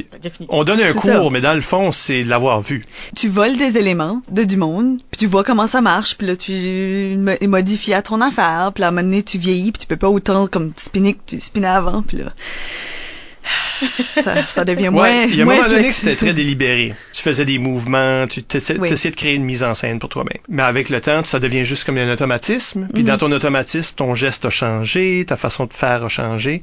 On donne un cours, ça. mais dans le fond, c'est de l'avoir vu. tu voles des éléments de du monde, puis tu vois comment ça marche, puis là tu mo- modifies à ton affaire, puis à un moment donné tu vieillis, puis tu peux pas autant comme spinner que tu spinais avant, puis là ça, ça devient moins Ouais, il y a un moment donné que c'était très délibéré. Tu faisais des mouvements, tu Oui. t'essayais de créer une mise en scène pour toi-même. Mais avec le temps, ça devient juste comme un automatisme. Puis Mhm. dans ton automatisme, ton geste a changé, ta façon de faire a changé.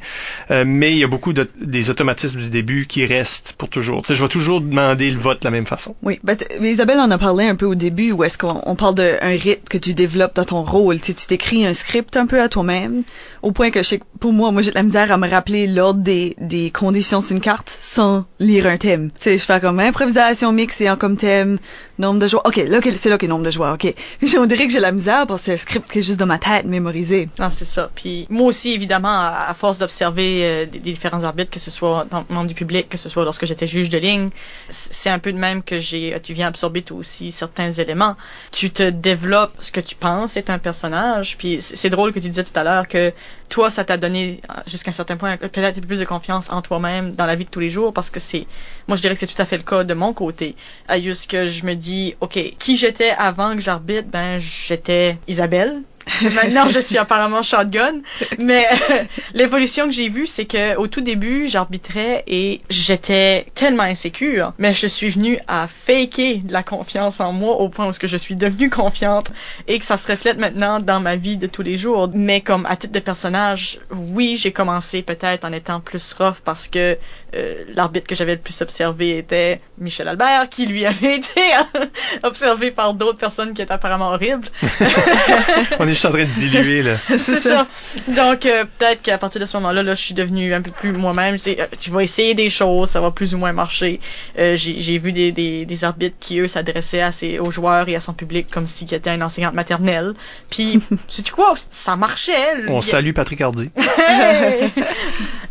Euh, mais il y a beaucoup de, des automatismes du début qui restent pour toujours. Tu sais, je vais toujours demander le vote de la même façon. Oui, ben, mais Isabelle en a parlé un peu au début, où est-ce qu'on on parle d'un rythme que tu développes dans ton rôle. Tu sais, tu t'écris un script un peu à toi-même, Au point que je sais pour moi, moi j'ai de la misère à me rappeler l'ordre des, des conditions sur une carte sans lire un thème. Tu sais, je fais comme improvisation mix et en comme thème, nombre de joueurs. Ok, là c'est là que nombre de joueurs. Ok, on dirait que j'ai la misère parce que c'est le script qui est juste dans ma tête mémorisé. Non, c'est ça. Puis moi aussi, évidemment, à, force d'observer euh, des, différents arbitres, que ce soit dans le monde du public, que ce soit lorsque j'étais juge de ligne, c'est un peu de même que j'ai, tu viens absorber toi aussi certains éléments. Tu te développes ce que tu penses est un personnage. Puis c'est drôle que tu disais tout à l'heure que toi, ça t'a donné euh, jusqu'à un certain point peut-être un peu plus de confiance en toi-même dans la vie de tous les jours parce que c'est, moi je dirais que c'est tout à fait le cas de mon côté. À juste que je me dis, ok, qui j'étais avant que j'arbitre, ben j'étais Isabelle. Maintenant, je suis apparemment shotgun. Mais l'évolution que j'ai vue, c'est que au tout début, j'arbitrais et j'étais tellement insécure. Mais je suis venue à faker de la confiance en moi au point où ce que je suis devenue confiante et que ça se reflète maintenant dans ma vie de tous les jours. Mais comme à titre de personnage, oui, j'ai commencé peut-être en étant plus rough parce que euh, l'arbitre que j'avais le plus observé était Michel Albert, qui lui avait été observé par d'autres personnes qui étaient apparemment horribles. On est juste en train de diluer, là. C'est ça. Donc euh, peut-être qu'à partir de ce moment-là, là, je suis devenue un peu plus moi-même. Euh, tu vas essayer des choses, ça va plus ou moins marcher. Euh, j'ai, vu des, des, des arbitres qui eux s'adressaient à ses, aux joueurs et à son public comme s'ils étaient une enseignante maternelle. Puis, sais-tu quoi, ça marchait. On Il- salue Patrick Hardy. Hey!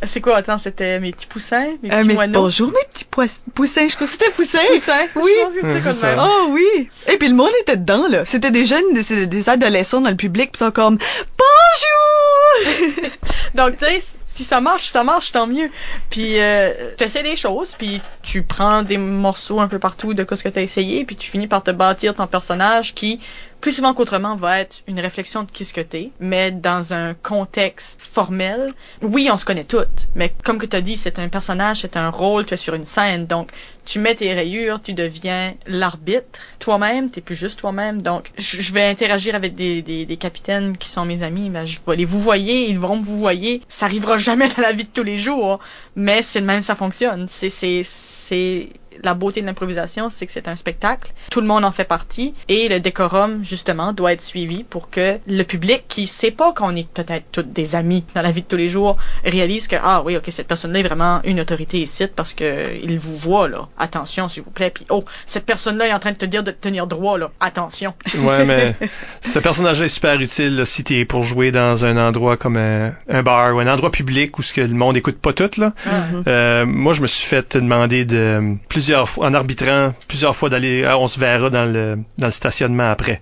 C'est quoi Attends, c'était mes petits poussins, mes Euh, petits mais moineaux. bonjour mes petits pois- poussins, je crois que c'était poussins. Poussins. Oui. Je pense que c'était Ouais, comme c'est même. ça. Oh oui! Et puis le monde était dedans, là. C'était des jeunes, des, c'était des adolescents dans le public, pis sont comme Bonjour! Donc, tu sais, si ça marche, ça marche, tant mieux. Puis, euh, tu essaies des choses, puis tu prends des morceaux un peu partout de ce que tu as essayé, puis tu finis par te bâtir ton personnage qui, plus souvent qu'autrement, va être une réflexion de qui ce que t'es, mais dans un contexte formel. Oui, on se connaît toutes, mais comme que tu as dit, c'est un personnage, c'est un rôle, tu es sur une scène, donc tu mets tes rayures, tu deviens l'arbitre toi-même, t'es plus juste toi-même. Donc, je vais interagir avec des, des, des capitaines qui sont mes amis, ben, je vais les vous voyer, ils vont vous voyer. Ça arrivera jamais dans la vie de tous les jours, mais c'est le même, ça fonctionne. C'est, c'est, c'est la beauté de l'improvisation, c'est que c'est un spectacle. Tout le monde en fait partie et le décorum, justement, doit être suivi pour que le public qui sait pas qu'on est peut-être toutes des amis dans la vie de tous les jours réalise que, ah oui, ok, cette personne-là est vraiment une autorité ici parce que il vous voit, là. Attention, s'il vous plaît. Puis, oh, cette personne-là est en train de te dire de te tenir droit, là. Attention. Ouais, mais ce personnage-là est super utile là, si t'es pour jouer dans un endroit comme un, un bar ou un endroit public où ce que le monde écoute pas tout là. Euh, moi, je me suis fait demander de plusieurs fois en arbitrant plusieurs fois d'aller. ah, on se verra dans le dans le stationnement après.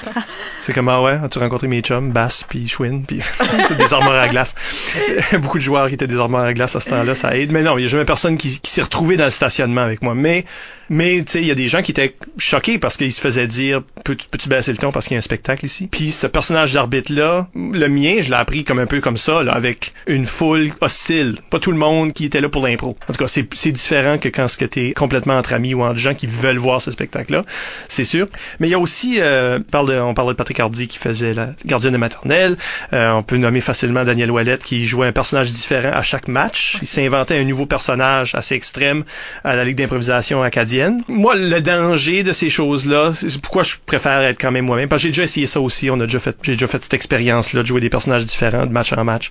c'est comme ah ouais, as-tu rencontré mes chums, Bass puis Schwinn puis c'est des armoires à glace. Beaucoup de joueurs qui étaient des armoires à glace à ce temps-là, ça aide. Mais non, il y a jamais personne qui, qui s'est retrouvé dans le stationnement avec moi. Mais mais tu sais, il y a des gens qui étaient choqués parce qu'ils se faisaient dire Peux- peux-tu baisser le ton parce qu'il y a un spectacle ici? Puis ce personnage d'arbitre là, le mien, je l'ai appris comme un peu comme ça, là, avec une foule hostile. Pas tout le monde qui était là pour l'impro. En tout cas, c'est différent que quand ce que t'es complètement entre amis ou entre gens qui veulent voir ce spectacle-là, c'est sûr. Mais il y a aussi, euh, on parle parle de Patrick Hardy qui faisait la gardienne de maternelle. Euh, on peut nommer facilement Daniel Ouellette qui jouait un personnage différent à chaque match. Il s'inventait un nouveau personnage assez extrême à la Ligue d'improvisation acadienne. Moi, le danger de ces choses-là, c'est pourquoi je préfère être quand même moi-même. Parce que j'ai déjà essayé ça aussi. On a déjà fait, j'ai déjà fait cette expérience-là de jouer des personnages différents de match en match.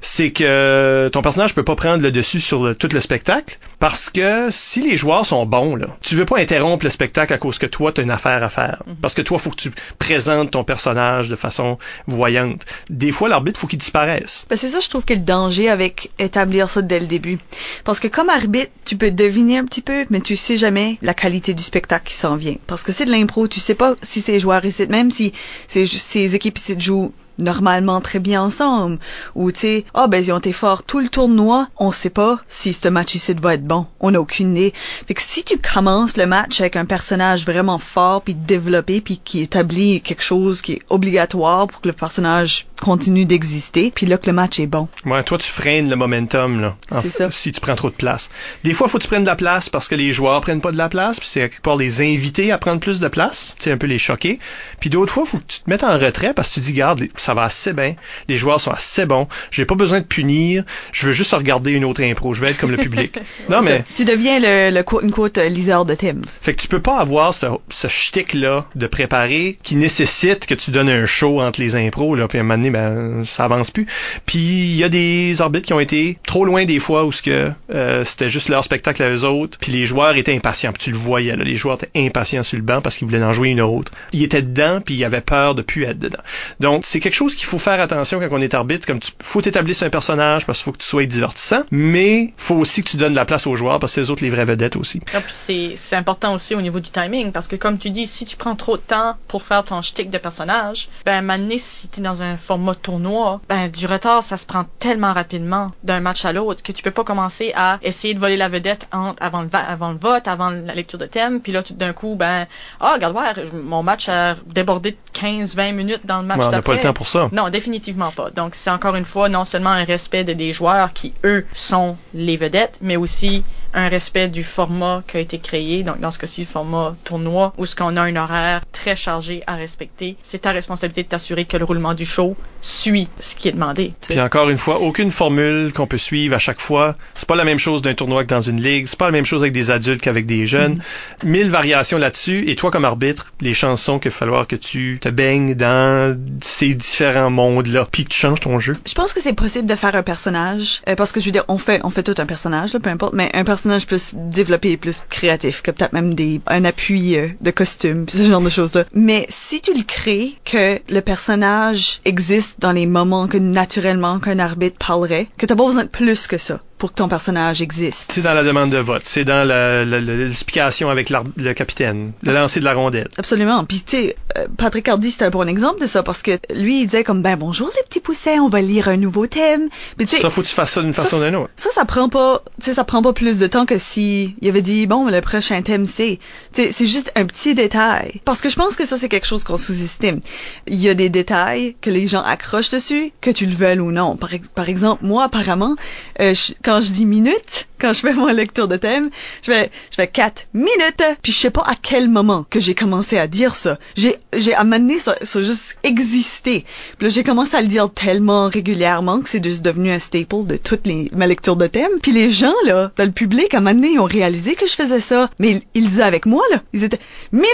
C'est que ton personnage peut pas prendre le dessus sur tout le spectacle parce que si les joueurs sont bons, là, tu veux pas interrompre le spectacle à cause que toi, tu as une affaire à faire. Parce que toi, faut que tu présentes ton personnage de façon voyante. Des fois, l'arbitre, faut qu'il disparaisse. Ben, c'est ça, je trouve que le danger avec établir ça dès le début. Parce que comme arbitre, tu peux deviner un petit peu, mais tu sais jamais la qualité du spectacle qui s'en vient. Parce que c'est de l'impro, tu sais pas si ces joueurs ici, même si ces, ces équipes ici jouent normalement très bien ensemble, ou tu sais, ah ben ils ont été forts tout le tournoi, on sait pas si ce match ici va être bon, on n'a aucune idée. Fait que si tu commences le match avec un personnage vraiment fort puis développé puis qui établit quelque chose qui est obligatoire pour que le personnage continue d'exister, puis là que le match est bon. Ouais, toi, tu freines le momentum, là. C'est ça. Si tu prends trop de place. Des fois, faut que tu prennes de la place parce que les joueurs prennent pas de la place, puis c'est à quelque part les inviter à prendre plus de place, tu sais, un peu les choquer. Puis d'autres fois, faut que tu te mettes en retrait parce que tu dis, garde, ça va assez bien, les joueurs sont assez bons, j'ai pas besoin de punir, je veux juste regarder une autre impro, je vais être comme le public. non, mais, ça. Tu deviens le, le quote unquote euh, liseur de thème. fait que tu peux pas avoir ce, ce shtick-là de préparer qui nécessite que tu donnes un show entre les impros, là, puis à un moment donné, ben ça avance plus. Puis il y a des arbitres qui ont été trop loin des fois où ce que euh, c'était juste leur spectacle à eux autres, puis les joueurs étaient impatients. Puis tu le voyais, là, les joueurs étaient impatients sur le banc parce qu'ils voulaient en jouer une autre. Ils étaient dedans, puis ils avaient peur de plus être dedans. Donc c'est quelque chose qu'il faut faire attention quand on est arbitre. Comme tu, faut t'établir un personnage parce qu'il faut que tu sois divertissant, mais faut aussi que tu donnes la place aux joueurs parce que c'est eux autres les vraies vedettes aussi. Ah, c'est important aussi au niveau du timing parce que comme tu dis, si tu prends trop de temps pour faire ton shtick de personnage, ben maintenant si t'es dans un format tournoi, ben du retard ça se prend tellement rapidement d'un match à l'autre que tu peux pas commencer à essayer de voler la vedette entre, avant, le, va- avant le vote, avant la lecture de thème, puis là tout d'un coup ben ah regarde voir mon match a débordé de 15-20 minutes dans le match Ouais, on n'a pas le temps pour ça. Non, définitivement pas. Donc, c'est encore une fois non seulement un respect de des joueurs qui, eux, sont les vedettes, mais aussi un respect du format qui a été créé. Donc, dans ce cas-ci, le format tournoi, où ce qu'on a un horaire très chargé à respecter. C'est ta responsabilité de t'assurer que le roulement du show suit ce qui est demandé. Puis encore une fois, aucune formule qu'on peut suivre à chaque fois. C'est pas la même chose d'un tournoi que dans une ligue. C'est pas la même chose avec des adultes qu'avec des jeunes. Mille variations là-dessus. Et toi, comme arbitre, les chansons qu'il va falloir que tu te baignes dans ces différents mondes-là. Puis que tu changes ton jeu. Je pense que c'est possible de faire un personnage euh, parce que je veux dire on fait on fait tout un personnage là, peu importe mais un personnage plus développé plus créatif que peut-être même des un appui euh, de costume ce genre de choses là. Mais si tu le crées que le personnage existe dans les moments que naturellement qu'un arbitre parlerait, que t'as pas besoin de plus que ça pour que ton personnage existe. C'est dans la demande de vote. C'est dans l'explication avec le capitaine. Le lancer de la rondelle. Absolument. Puis tu sais, euh, Patrick Hardy c'était un bon exemple de ça parce que lui il disait comme ben bonjour les petits poussets, on va lire un nouveau thème. Mais Ça, faut que tu fasses ça d'une façon ou c'est- d'une autre. Ça, ça prend pas, tu sais, ça prend pas plus de temps que si il avait dit, bon, le prochain thème c'est, tu sais, c'est juste un petit détail. Parce que je pense que ça, c'est quelque chose qu'on sous-estime. Il y a des détails que les gens accrochent dessus, que tu le veuilles ou non. Par exemple, moi, apparemment, euh, je- quand je dis minutes, quand je fais mon lecture de thème, je fais, je quatre minutes, puis je sais pas à quel moment que j'ai commencé à dire ça. J'ai, j'ai amené ça, ça juste existé. Puis j'ai commencé à le dire tellement régulièrement que c'est juste devenu un staple de toutes les, ma lecture de thème. Puis les gens, là, dans le public, à un moment donné, ils ont réalisé que je faisais ça. Mais ils, disaient avec moi, là, ils étaient « Minute! »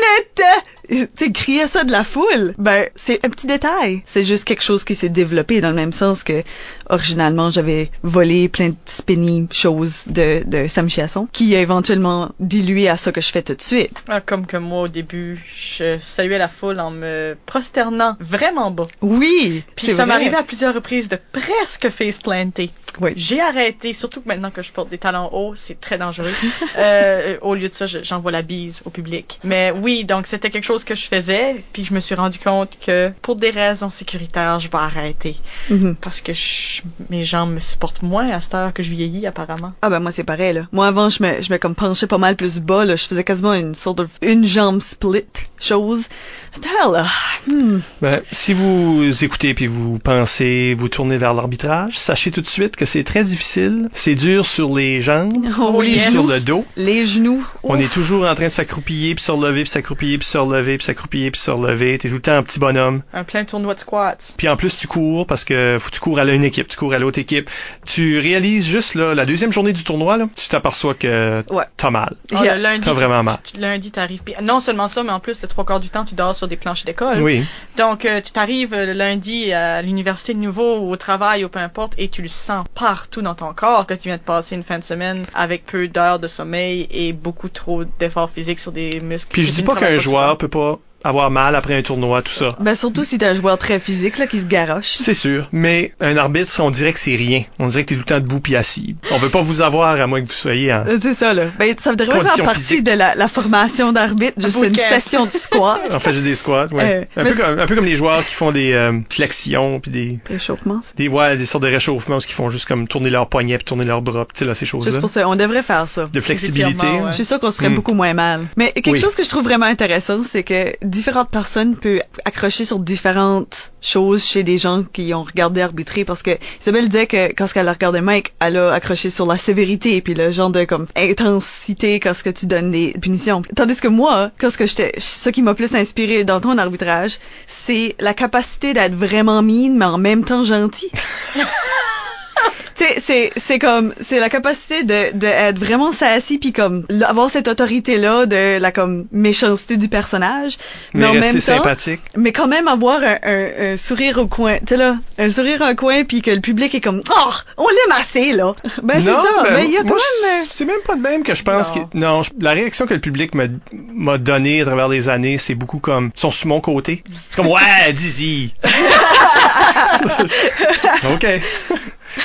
Tu crier ça de la foule. Ben, c'est un petit détail. C'est juste quelque chose qui s'est développé dans le même sens que, originalement, j'avais volé plein de spinning choses de, de Sam Chiasson, qui a éventuellement dilué à ça que je fais tout de suite. Ah, Comme que moi, au début, je saluais la foule en me prosternant vraiment bas. Oui! Puis ça m'arrivait à plusieurs reprises de presque face planter. Oui. J'ai arrêté, surtout que maintenant que je porte des talons hauts, c'est très dangereux. Euh, au lieu de ça, je- j'envoie la bise au public. Mais oui, donc c'était quelque chose que je faisais, puis je me suis rendu compte que pour des raisons sécuritaires, je vais arrêter. Mhm. Parce que je- mes jambes me supportent moins à cette heure que je vieillis, apparemment. Ah ben moi c'est pareil là. Moi avant je me je me comme penchais pas mal plus bas là, je faisais quasiment une sorte de une jambe split chose. C'était là? Hmm. Ben, si vous écoutez puis vous pensez vous tourner vers l'arbitrage, sachez tout de suite que c'est très difficile. C'est dur sur les jambes, Oh, puis les sur genoux. le dos. Les genoux. On est toujours en train de s'accroupiller puis se relever puis s'accroupiller puis se relever puis s'accroupiller puis se relever. T'es tout le temps un petit bonhomme. Un plein tournoi de squats. Puis en plus tu cours parce que faut que tu cours à une équipe, tu cours à l'autre équipe. Tu réalises juste là la deuxième journée du tournoi là, tu t'aperçois que Ouais. t'as mal. Yeah. lundi, T'as vraiment mal. tu- lundi, t'arrives. puis Non seulement ça, mais en plus, le trois quarts du temps, tu dors sur des planches d'école. Oui. Donc, euh, tu t'arrives euh, le lundi à l'université de nouveau, ou au travail, ou peu importe, et tu le sens partout dans ton corps que tu viens de passer une fin de semaine avec peu d'heures de sommeil et beaucoup trop d'efforts physiques sur des muscles. Puis je dis pas qu'un joueur peut pas avoir mal après un tournoi, tout ça. Ben surtout si t'es un joueur très physique là qui se garoche. C'est sûr, mais un arbitre, on dirait que c'est rien. On dirait que t'es tout le temps debout puis assis. On veut pas vous avoir à moins que vous soyez en... Euh, C'est ça là. Ben ça devrait faire partie de la, la formation d'arbitre, juste une session de squat. En fait, juste des squats, ouais. Euh, un, peu comme, un peu comme les joueurs qui font des euh, flexions puis des Réchauffement. c'est- des ouais, des sortes de réchauffements où ils font juste comme tourner leurs poignets puis tourner leurs bras, tu sais là ces Juste choses-là. pour ça, on devrait faire ça. De flexibilité. ouais. Je suis sûre qu'on se ferait Hmm. beaucoup moins mal. Mais quelque Oui. chose que je trouve vraiment intéressant, c'est que différentes personnes peuvent accrocher sur différentes choses chez des gens qui ont regardé arbitrer parce que Isabelle disait que quand elle a regardé Mike, elle a accroché sur la sévérité puis le genre de comme intensité quand ce que tu donnes des punitions. Tandis que moi, quand ce que j'étais, ce qui m'a plus inspiré dans ton arbitrage, c'est la capacité d'être vraiment mine mais en même temps gentil. Tu sais, c'est, c'est comme, c'est la capacité de, de être vraiment sassy puis comme, avoir cette autorité-là de la comme méchanceté du personnage. Mais, en rester même temps, sympathique. mais quand même avoir un, un, un sourire au coin, tu sais là, un sourire au coin puis que le public est comme, oh, on l'aime assez là. Ben c'est ça, ben, mais il y a quand même. C'est même pas de même que je pense Non. que. Non, je- la réaction que le public m'a- m'a donnée à travers les années, c'est beaucoup comme. Ils sont sur mon côté. C'est comme, ouais, dis-y. OK.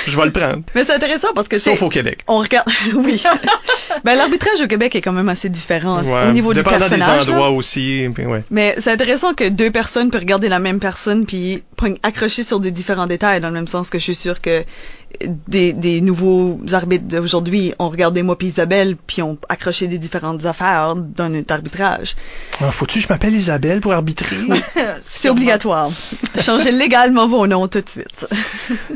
Je vais le prendre. Mais c'est intéressant parce que Sauf au Québec. on regarde, oui. ben l'arbitrage au Québec est quand même assez différent Ouais. au niveau du Dépendant personnage. des là. endroits aussi. puis ouais. Mais c'est intéressant que deux personnes peuvent regarder la même personne puis accrocher sur des différents détails dans le même sens que je suis sûre que des, des nouveaux arbitres d'aujourd'hui ont regardé moi puis Isabelle puis ont accroché des différentes affaires dans notre arbitrage. Ah, Faut-tu que je m'appelle Isabelle pour arbitrer? C'est obligatoire. Changez légalement vos noms tout de suite.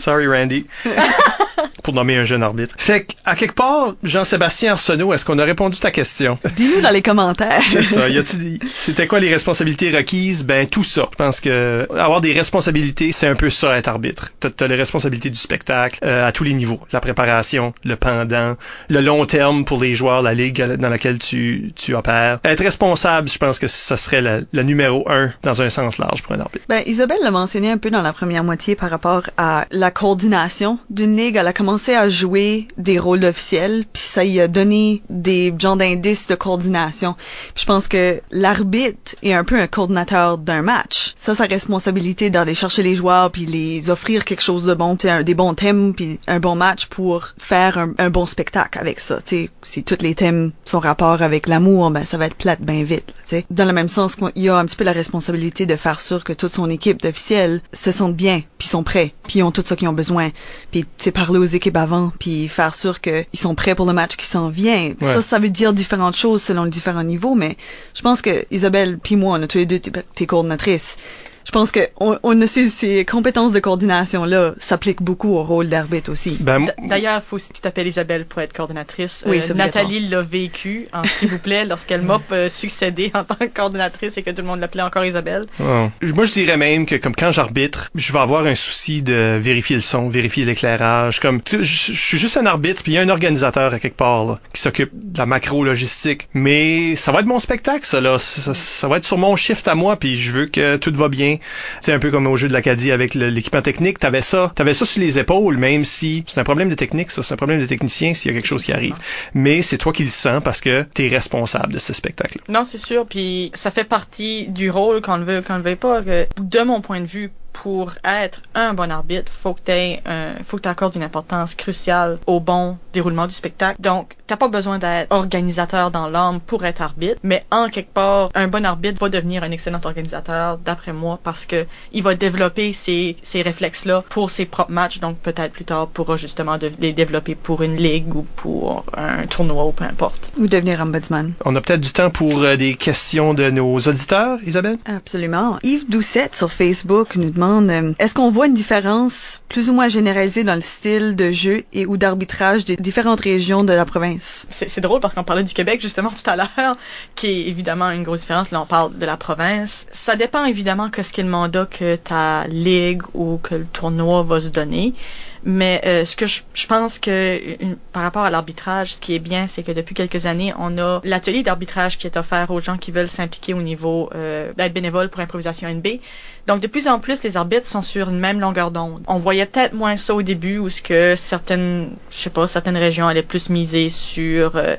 Sorry, Randy. pour nommer un jeune arbitre. Fait que, à quelque part, Jean-Sébastien Arsenault, est-ce qu'on a répondu à ta question? Dis-nous dans les commentaires. C'est ça. Y a-t-il- C'était quoi les responsabilités requises? Ben, tout ça. Je pense que avoir des responsabilités, c'est un peu ça, être arbitre. T'as, t'as les responsabilités du spectacle euh, à tous les niveaux. La préparation, le pendant, le long terme pour les joueurs, la ligue dans laquelle tu, tu opères. Être responsable, je pense que ça serait la, la numéro un dans un sens large pour un arbitre. Ben, Isabelle l'a mentionné un peu dans la première moitié par rapport à la coordination d'une ligue. Elle a commencé à jouer des rôles officiels, puis ça y a donné des genres d'indices de coordination. Puis je pense que l'arbitre est un peu un coordinateur d'un match. Ça, sa responsabilité d'aller chercher les joueurs puis les offrir quelque chose de bon, un- des bons thèmes puis un bon match pour faire un, bon spectacle avec ça. Si tous les thèmes sont rapport avec l'amour, ben ça va être plate bien vite. là, Tu sais, dans le même sens qu'il y a un petit peu la responsabilité de faire sûr que toute son équipe d'officiels se sentent bien, puis sont prêts, puis ont tout ce qu'ils ont besoin, puis tu sais parler aux équipes avant, puis faire sûr qu'ils sont prêts pour le match qui s'en vient. Ouais. Ça, ça veut dire différentes choses selon les différents niveaux, mais je pense que Isabelle puis moi, on a tous les deux tes tes coordinatrices. Je pense que on, on a ces, ces compétences de coordination là s'appliquent beaucoup au rôle d'arbitre aussi. Ben, D'ailleurs, il faut aussi que tu t'appelles Isabelle pour être coordinatrice. Oui, Euh. Nathalie l'a vécu, en s'il vous plaît, lorsqu'elle m'a euh, succédé en tant que coordinatrice et que tout le monde l'appelait encore Isabelle. Oh. Moi, je dirais même que comme quand j'arbitre, je vais avoir un souci de vérifier le son, vérifier l'éclairage. Comme tu sais, je je suis juste un arbitre, puis il y a un organisateur à quelque part là, qui s'occupe de la macro logistique. Mais ça va être mon spectacle, ça là. Ça, ça va être sur mon shift à moi, puis je veux que tout va bien. C'est un peu comme au jeu de l'Acadie avec l'équipement technique. T'avais ça, t'avais ça sur les épaules, même si c'est un problème de technique, ça, c'est un problème de technicien s'il y a quelque chose qui arrive. Mais c'est toi qui le sens parce que t'es responsable de ce spectacle. Non, c'est sûr, puis ça fait partie du rôle qu'on le veut, qu'on le veuille pas. que, de mon point de vue, pour être un bon arbitre, faut que t'aies un, faut que t'accordes une importance cruciale au bon déroulement du spectacle. Donc, t'as pas besoin d'être organisateur dans l'âme pour être arbitre, mais en quelque part, un bon arbitre va devenir un excellent organisateur, d'après moi, parce que il va développer ces, ces réflexes-là pour ses propres matchs, donc peut-être plus tard pourra justement de- les développer pour une ligue ou pour un tournoi ou peu importe. Ou devenir ombudsman. On a peut-être du temps pour euh, des questions de nos auditeurs, Isabelle? Absolument. Yves Doucette sur Facebook nous demande euh, est-ce qu'on voit une différence plus ou moins généralisée dans le style de jeu et ou d'arbitrage des différentes régions de la province? C'est drôle parce qu'on parlait du Québec justement tout à l'heure, qui est évidemment une grosse différence. Là, on parle de la province. Ça dépend évidemment que ce qu'est le mandat que ta ligue ou que le tournoi va se donner. Mais euh, ce que je, pense que par rapport à l'arbitrage, ce qui est bien, c'est que depuis quelques années, on a l'atelier d'arbitrage qui est offert aux gens qui veulent s'impliquer au niveau euh, d'être bénévole pour improvisation NB. Donc de plus en plus, les arbitres sont sur une même longueur d'onde. On voyait peut-être moins ça au début, où ce que certaines, je sais pas, certaines régions allaient plus miser sur euh,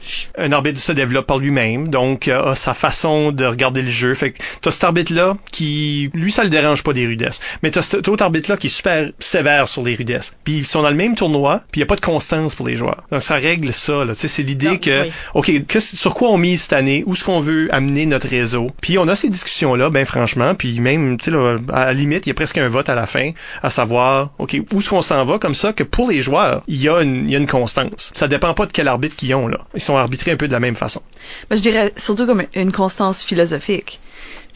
je- un arbitre se développe par lui-même, donc euh, a sa façon de regarder le jeu. Fait que t'as cet arbitre-là qui, lui, ça le dérange pas des rudesses. Mais t'as cet autre arbitre-là qui est super sévère sur les rudesses. Puis ils sont dans le même tournoi, puis il y a pas de constance pour les joueurs. Donc ça règle ça, là. Tu sais, c'est l'idée que, oui. OK, qu'est-ce- sur quoi on mise cette année? Où est-ce qu'on veut amener notre réseau? Puis on a ces discussions-là, ben franchement, puis même, tu sais, à la limite, il y a presque un vote à la fin, à savoir, OK, où est-ce qu'on s'en va? Comme ça, que pour les joueurs, il y a une, il y a une constance. Ça dépend pas de quel arbitre qu'ils ont, là. Ils sont arbitrés un peu de la même façon. Ben, Je dirais surtout comme une constance philosophique.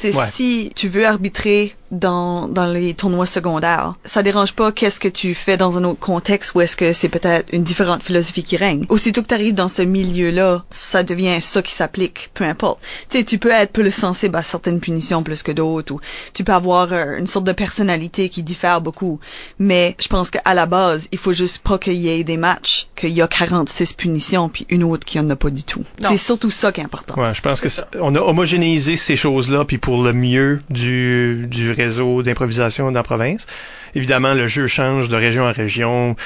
Ouais. si tu veux arbitrer dans, dans les tournois secondaires. Ça dérange pas qu'est-ce que tu fais dans un autre contexte ou est-ce que c'est peut-être une différente philosophie qui règne. Aussitôt que tu arrives dans ce milieu-là, ça devient ça qui s'applique, peu importe. Tu sais, tu peux être plus sensible à certaines punitions plus que d'autres ou tu peux avoir euh, une sorte de personnalité qui diffère beaucoup. Mais je pense qu'à la base, il faut juste pas qu'il y ait des matchs, qu'il y a 46 punitions puis une autre qui en a pas du tout. C'est surtout ça qui est important. Ouais, je pense que on a homogénéisé ces choses-là puis pour le mieux du, du réseau d'improvisation dans la province. Évidemment, le jeu change de région en région.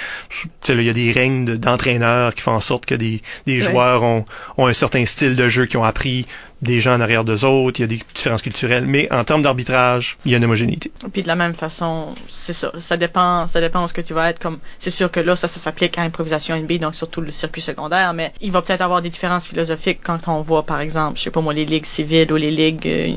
Il y a des règnes d'entraîneurs qui font en sorte que des, des joueurs ont, ont un certain style de jeu qui ont appris des gens en arrière d'eux autres, il y a des différences culturelles, mais en termes d'arbitrage, il y a une homogénéité. Puis de la même façon, c'est ça, ça dépend, ça dépend de ce que tu vas être comme. C'est sûr que là, ça, ça s'applique à l'improvisation NBA, donc surtout le circuit secondaire, mais il va peut-être avoir des différences philosophiques quand on voit, par exemple, je sais pas moi, les ligues civiles ou les ligues euh,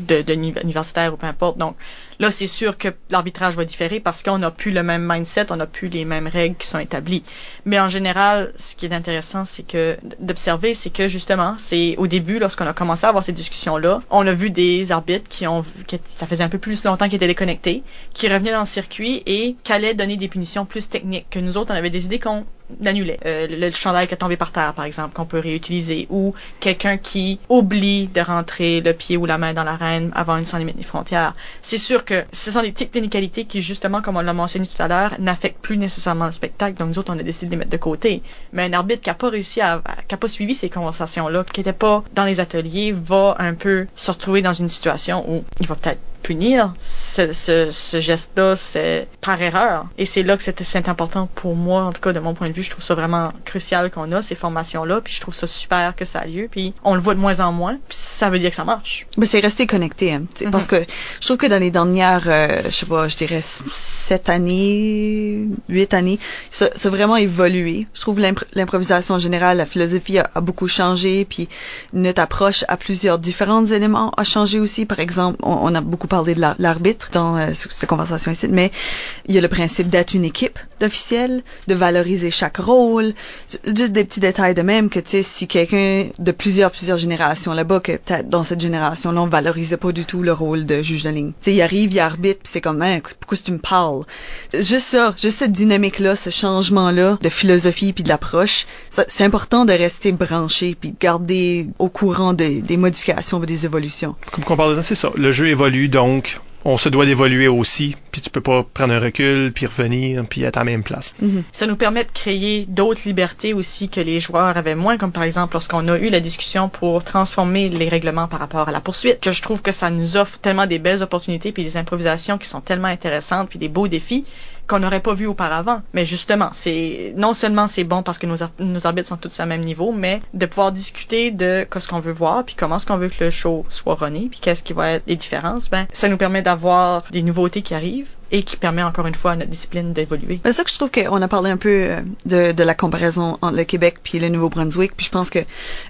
de, de universitaires ou peu importe. Donc là, c'est sûr que l'arbitrage va différer parce qu'on n'a plus le même mindset, on n'a plus les mêmes règles qui sont établies. Mais en général, ce qui est intéressant, c'est que d'observer, c'est que justement, c'est au début, lorsqu'on a commencé à avoir ces discussions-là, on a vu des arbitres qui ont, qui, ça faisait un peu plus longtemps qu'ils étaient déconnectés, qui revenaient dans le circuit et qui allaient donner des punitions plus techniques que nous autres, on avait des idées qu'on annulait. Euh, le, chandail qui est tombé par terre, par exemple, qu'on peut réutiliser, ou quelqu'un qui oublie de rentrer le pied ou la main dans l'arène avant une sans limite des frontières. C'est sûr que ce sont des technicalités qui, justement, comme on l'a mentionné tout à l'heure, n'affectent plus nécessairement le spectacle. Donc nous autres, on a décidé de les mettre de côté. Mais un arbitre qui a pas réussi à, qui a pas suivi ces conversations-là, qui était pas dans les ateliers, va un peu se retrouver dans une situation où il va peut-être punir ce, ce, ce geste-là, c'est par erreur. Et c'est là que c'est important pour moi, en tout cas de mon point de vue, je trouve ça vraiment crucial qu'on a ces formations-là, puis je trouve ça super que ça a lieu, puis on le voit de moins en moins, puis ça veut dire que ça marche. Mais c'est rester connecté, hein, mm -hmm. parce que je trouve que dans les dernières, euh, je sais pas, je dirais sept années, huit années, ça, ça a vraiment évolué. Je trouve l'improvisation en général, la philosophie a, a, beaucoup changé, puis notre approche à plusieurs différents éléments a changé aussi. Par exemple, on, on a beaucoup parler de l'arbitre dans euh, cette conversation ici, mais il y a le principe d'être une équipe d'officiels, de valoriser chaque rôle, juste des petits détails de même que, tu sais, si quelqu'un de plusieurs, plusieurs générations là-bas, que peut-être dans cette génération-là, on valorisait pas du tout le rôle de juge de ligne. Tu sais, il arrive, il arbitre, c'est comme, hein, pourquoi tu me parles? Juste ça, juste cette dynamique-là, ce changement-là de philosophie puis de l'approche, c'est important de rester branché puis garder au courant de, des modifications et des évolutions. Comme qu'on parle de c'est ça. Le jeu évolue, donc on se doit d'évoluer aussi, puis tu peux pas prendre un recul, puis revenir, puis être à la même place. -hmm. Ça nous permet de créer d'autres libertés aussi que les joueurs avaient moins, comme par exemple lorsqu'on a eu la discussion pour transformer les règlements par rapport à la poursuite, que je trouve que ça nous offre tellement des belles opportunités, puis des improvisations qui sont tellement intéressantes, puis des beaux défis, qu'on n'aurait pas vu auparavant. Mais justement, c'est non seulement c'est bon parce que nos, nos arbitres sont tous à même niveau, mais de pouvoir discuter de ce qu'on veut voir, puis comment est-ce qu'on veut que le show soit runné, puis qu'est-ce qui va être les différences, ben ça nous permet d'avoir des nouveautés qui arrivent et qui permet encore une fois à notre discipline d'évoluer. C'est ça que je trouve qu'on a parlé un peu de, de la comparaison entre le Québec puis le Nouveau-Brunswick, puis je pense que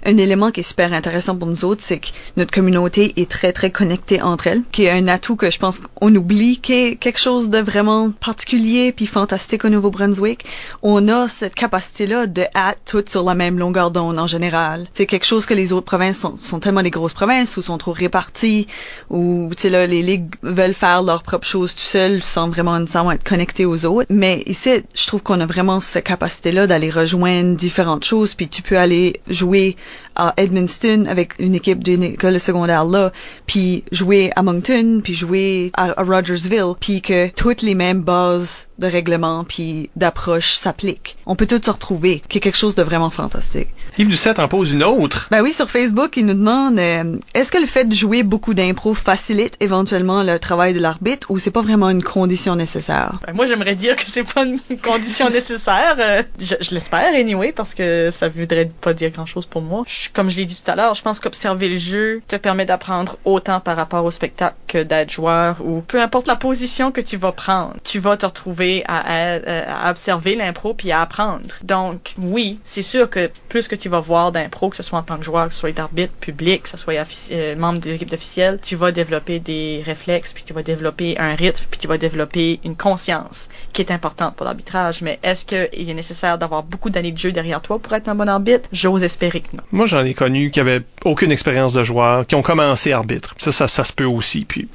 un élément qui est super intéressant pour nous autres, c'est que notre communauté est très très connectée entre elles, qui est un atout que je pense qu'on oublie, qui est quelque chose de vraiment particulier puis fantastique au Nouveau-Brunswick. On a cette capacité-là de être toutes sur la même longueur d'onde en général. C'est quelque chose que les autres provinces sont, tellement des grosses provinces ou sont trop réparties ou tu sais là les ligues veulent faire leurs propres choses tout seuls sans vraiment nécessairement être connecté aux autres. Mais ici, je trouve qu'on a vraiment cette capacité-là d'aller rejoindre différentes choses, puis tu peux aller jouer à Edmundston avec une équipe d'une école secondaire là, puis jouer à Moncton, puis jouer à, Rogersville, puis que toutes les mêmes bases de règlement puis d'approche s'appliquent. On peut tous se retrouver, qui est quelque chose de vraiment fantastique. Yves Doucette en pose une autre. Ben oui, sur Facebook, il nous demande euh, est-ce que le fait de jouer beaucoup d'impro facilite éventuellement le travail de l'arbitre ou c'est pas vraiment une condition nécessaire? Ben Moi, j'aimerais dire que c'est pas une condition nécessaire. Euh, je, je l'espère anyway parce que ça voudrait pas dire grand-chose pour moi. Je, comme je l'ai dit tout à l'heure, je pense qu'observer le jeu te permet d'apprendre autant par rapport au spectacle que d'être joueur ou peu importe la position que tu vas prendre, tu vas te retrouver à, à, à observer l'impro puis à apprendre. Donc oui, c'est sûr que plus que tu vas voir d'impro, que ce soit en tant que joueur, que ce soit arbitre, public, que ce soit euh, membre de l'équipe d'officiel, tu vas développer des réflexes, puis tu vas développer un rythme, puis tu vas développer une conscience qui est importante pour l'arbitrage. Mais est-ce qu'il est nécessaire d'avoir beaucoup d'années de jeu derrière toi pour être un bon arbitre? J'ose espérer que non. Moi, j'en ai connu qui avaient aucune expérience de joueur, qui ont commencé arbitre. Ça, ça, se peut aussi. Puis,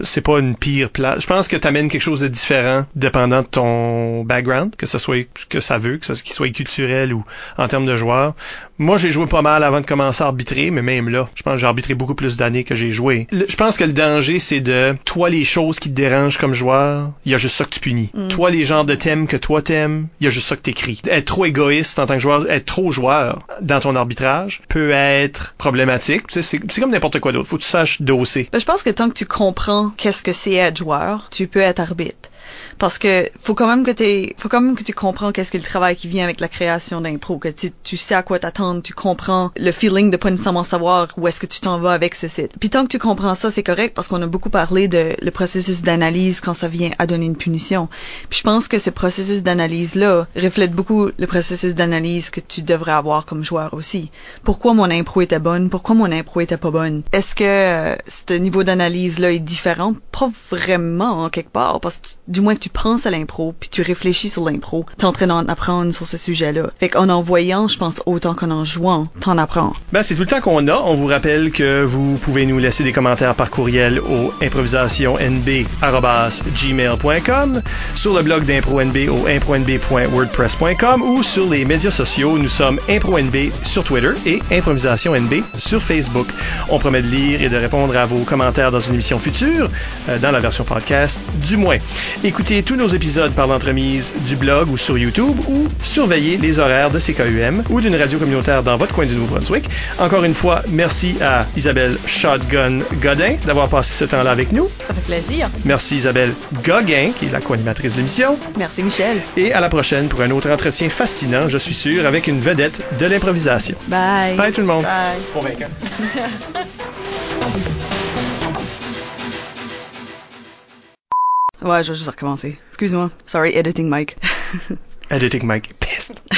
c'est pas une pire place. Je pense que t'amènes quelque chose de différent dépendant de ton background, que ça soit que ça veut, que qu'il soit culturel ou en termes de joueurs. Moi, j'ai joué pas mal avant de commencer à arbitrer, mais même là, je pense que j'ai arbitré beaucoup plus d'années que j'ai joué. Le- je pense que le danger, c'est de toi les choses qui te dérangent comme joueur, il y a juste ça que tu punis. Mm. Toi les genres de thèmes que toi t'aimes, il y a juste ça que t'écris. Être trop égoïste en tant que joueur, être trop joueur dans ton arbitrage peut être problématique. Tu c'est comme n'importe quoi d'autre. Faut que tu saches doser. Ben, je pense que tant que tu comprends qu'est-ce que c'est être joueur, tu peux être arbitre. Parce que faut quand même que tu faut quand même que tu comprends qu'est-ce que le travail qui vient avec la création d'impro, que tu, sais à quoi t'attendre, tu comprends le feeling de pas nécessairement savoir où est-ce que tu t'en vas avec ce site. Puis tant que tu comprends ça, c'est correct parce qu'on a beaucoup parlé de le processus d'analyse quand ça vient à donner une punition. Puis je pense que ce processus d'analyse là reflète beaucoup le processus d'analyse que tu devrais avoir comme joueur aussi. Pourquoi mon impro était bonne, pourquoi mon impro était pas bonne? Est-ce que euh, ce niveau d'analyse là est différent? Pas vraiment en quelque part parce que du moins tu penses à l'impro puis tu réfléchis sur l'impro, t'es en train d'en apprendre sur ce sujet-là. Fait qu'en en voyant, je pense autant qu'en en jouant, t'en apprends. Ben, c'est tout le temps qu'on a. On vous rappelle que vous pouvez nous laisser des commentaires par courriel au improvisationnb.gmail.com, sur le blog d'ImproNB au impronb.wordpress.com ou sur les médias sociaux. Nous sommes ImproNB sur Twitter et ImprovisationNB sur Facebook. On promet de lire et de répondre à vos commentaires dans une émission future, euh, dans la version podcast du moins. Écoutez tous nos épisodes par l'entremise du blog ou sur YouTube ou surveillez les horaires de CKUM ou d'une radio communautaire dans votre coin du Nouveau-Brunswick. Encore une fois, merci à Isabelle Shotgun Godin d'avoir passé ce temps-là avec nous. Ça fait plaisir. Merci Isabelle Gauguin, qui est la co-animatrice de l'émission. Merci Michel. Et à la prochaine pour un autre entretien fascinant, je suis sûr, avec une vedette de l'improvisation. Bye. Bye tout le monde. Bye. Convaincant. Ouais, je vais juste recommencer. Excuse-moi. Sorry, editing Mike. Editing Mike. Pissed.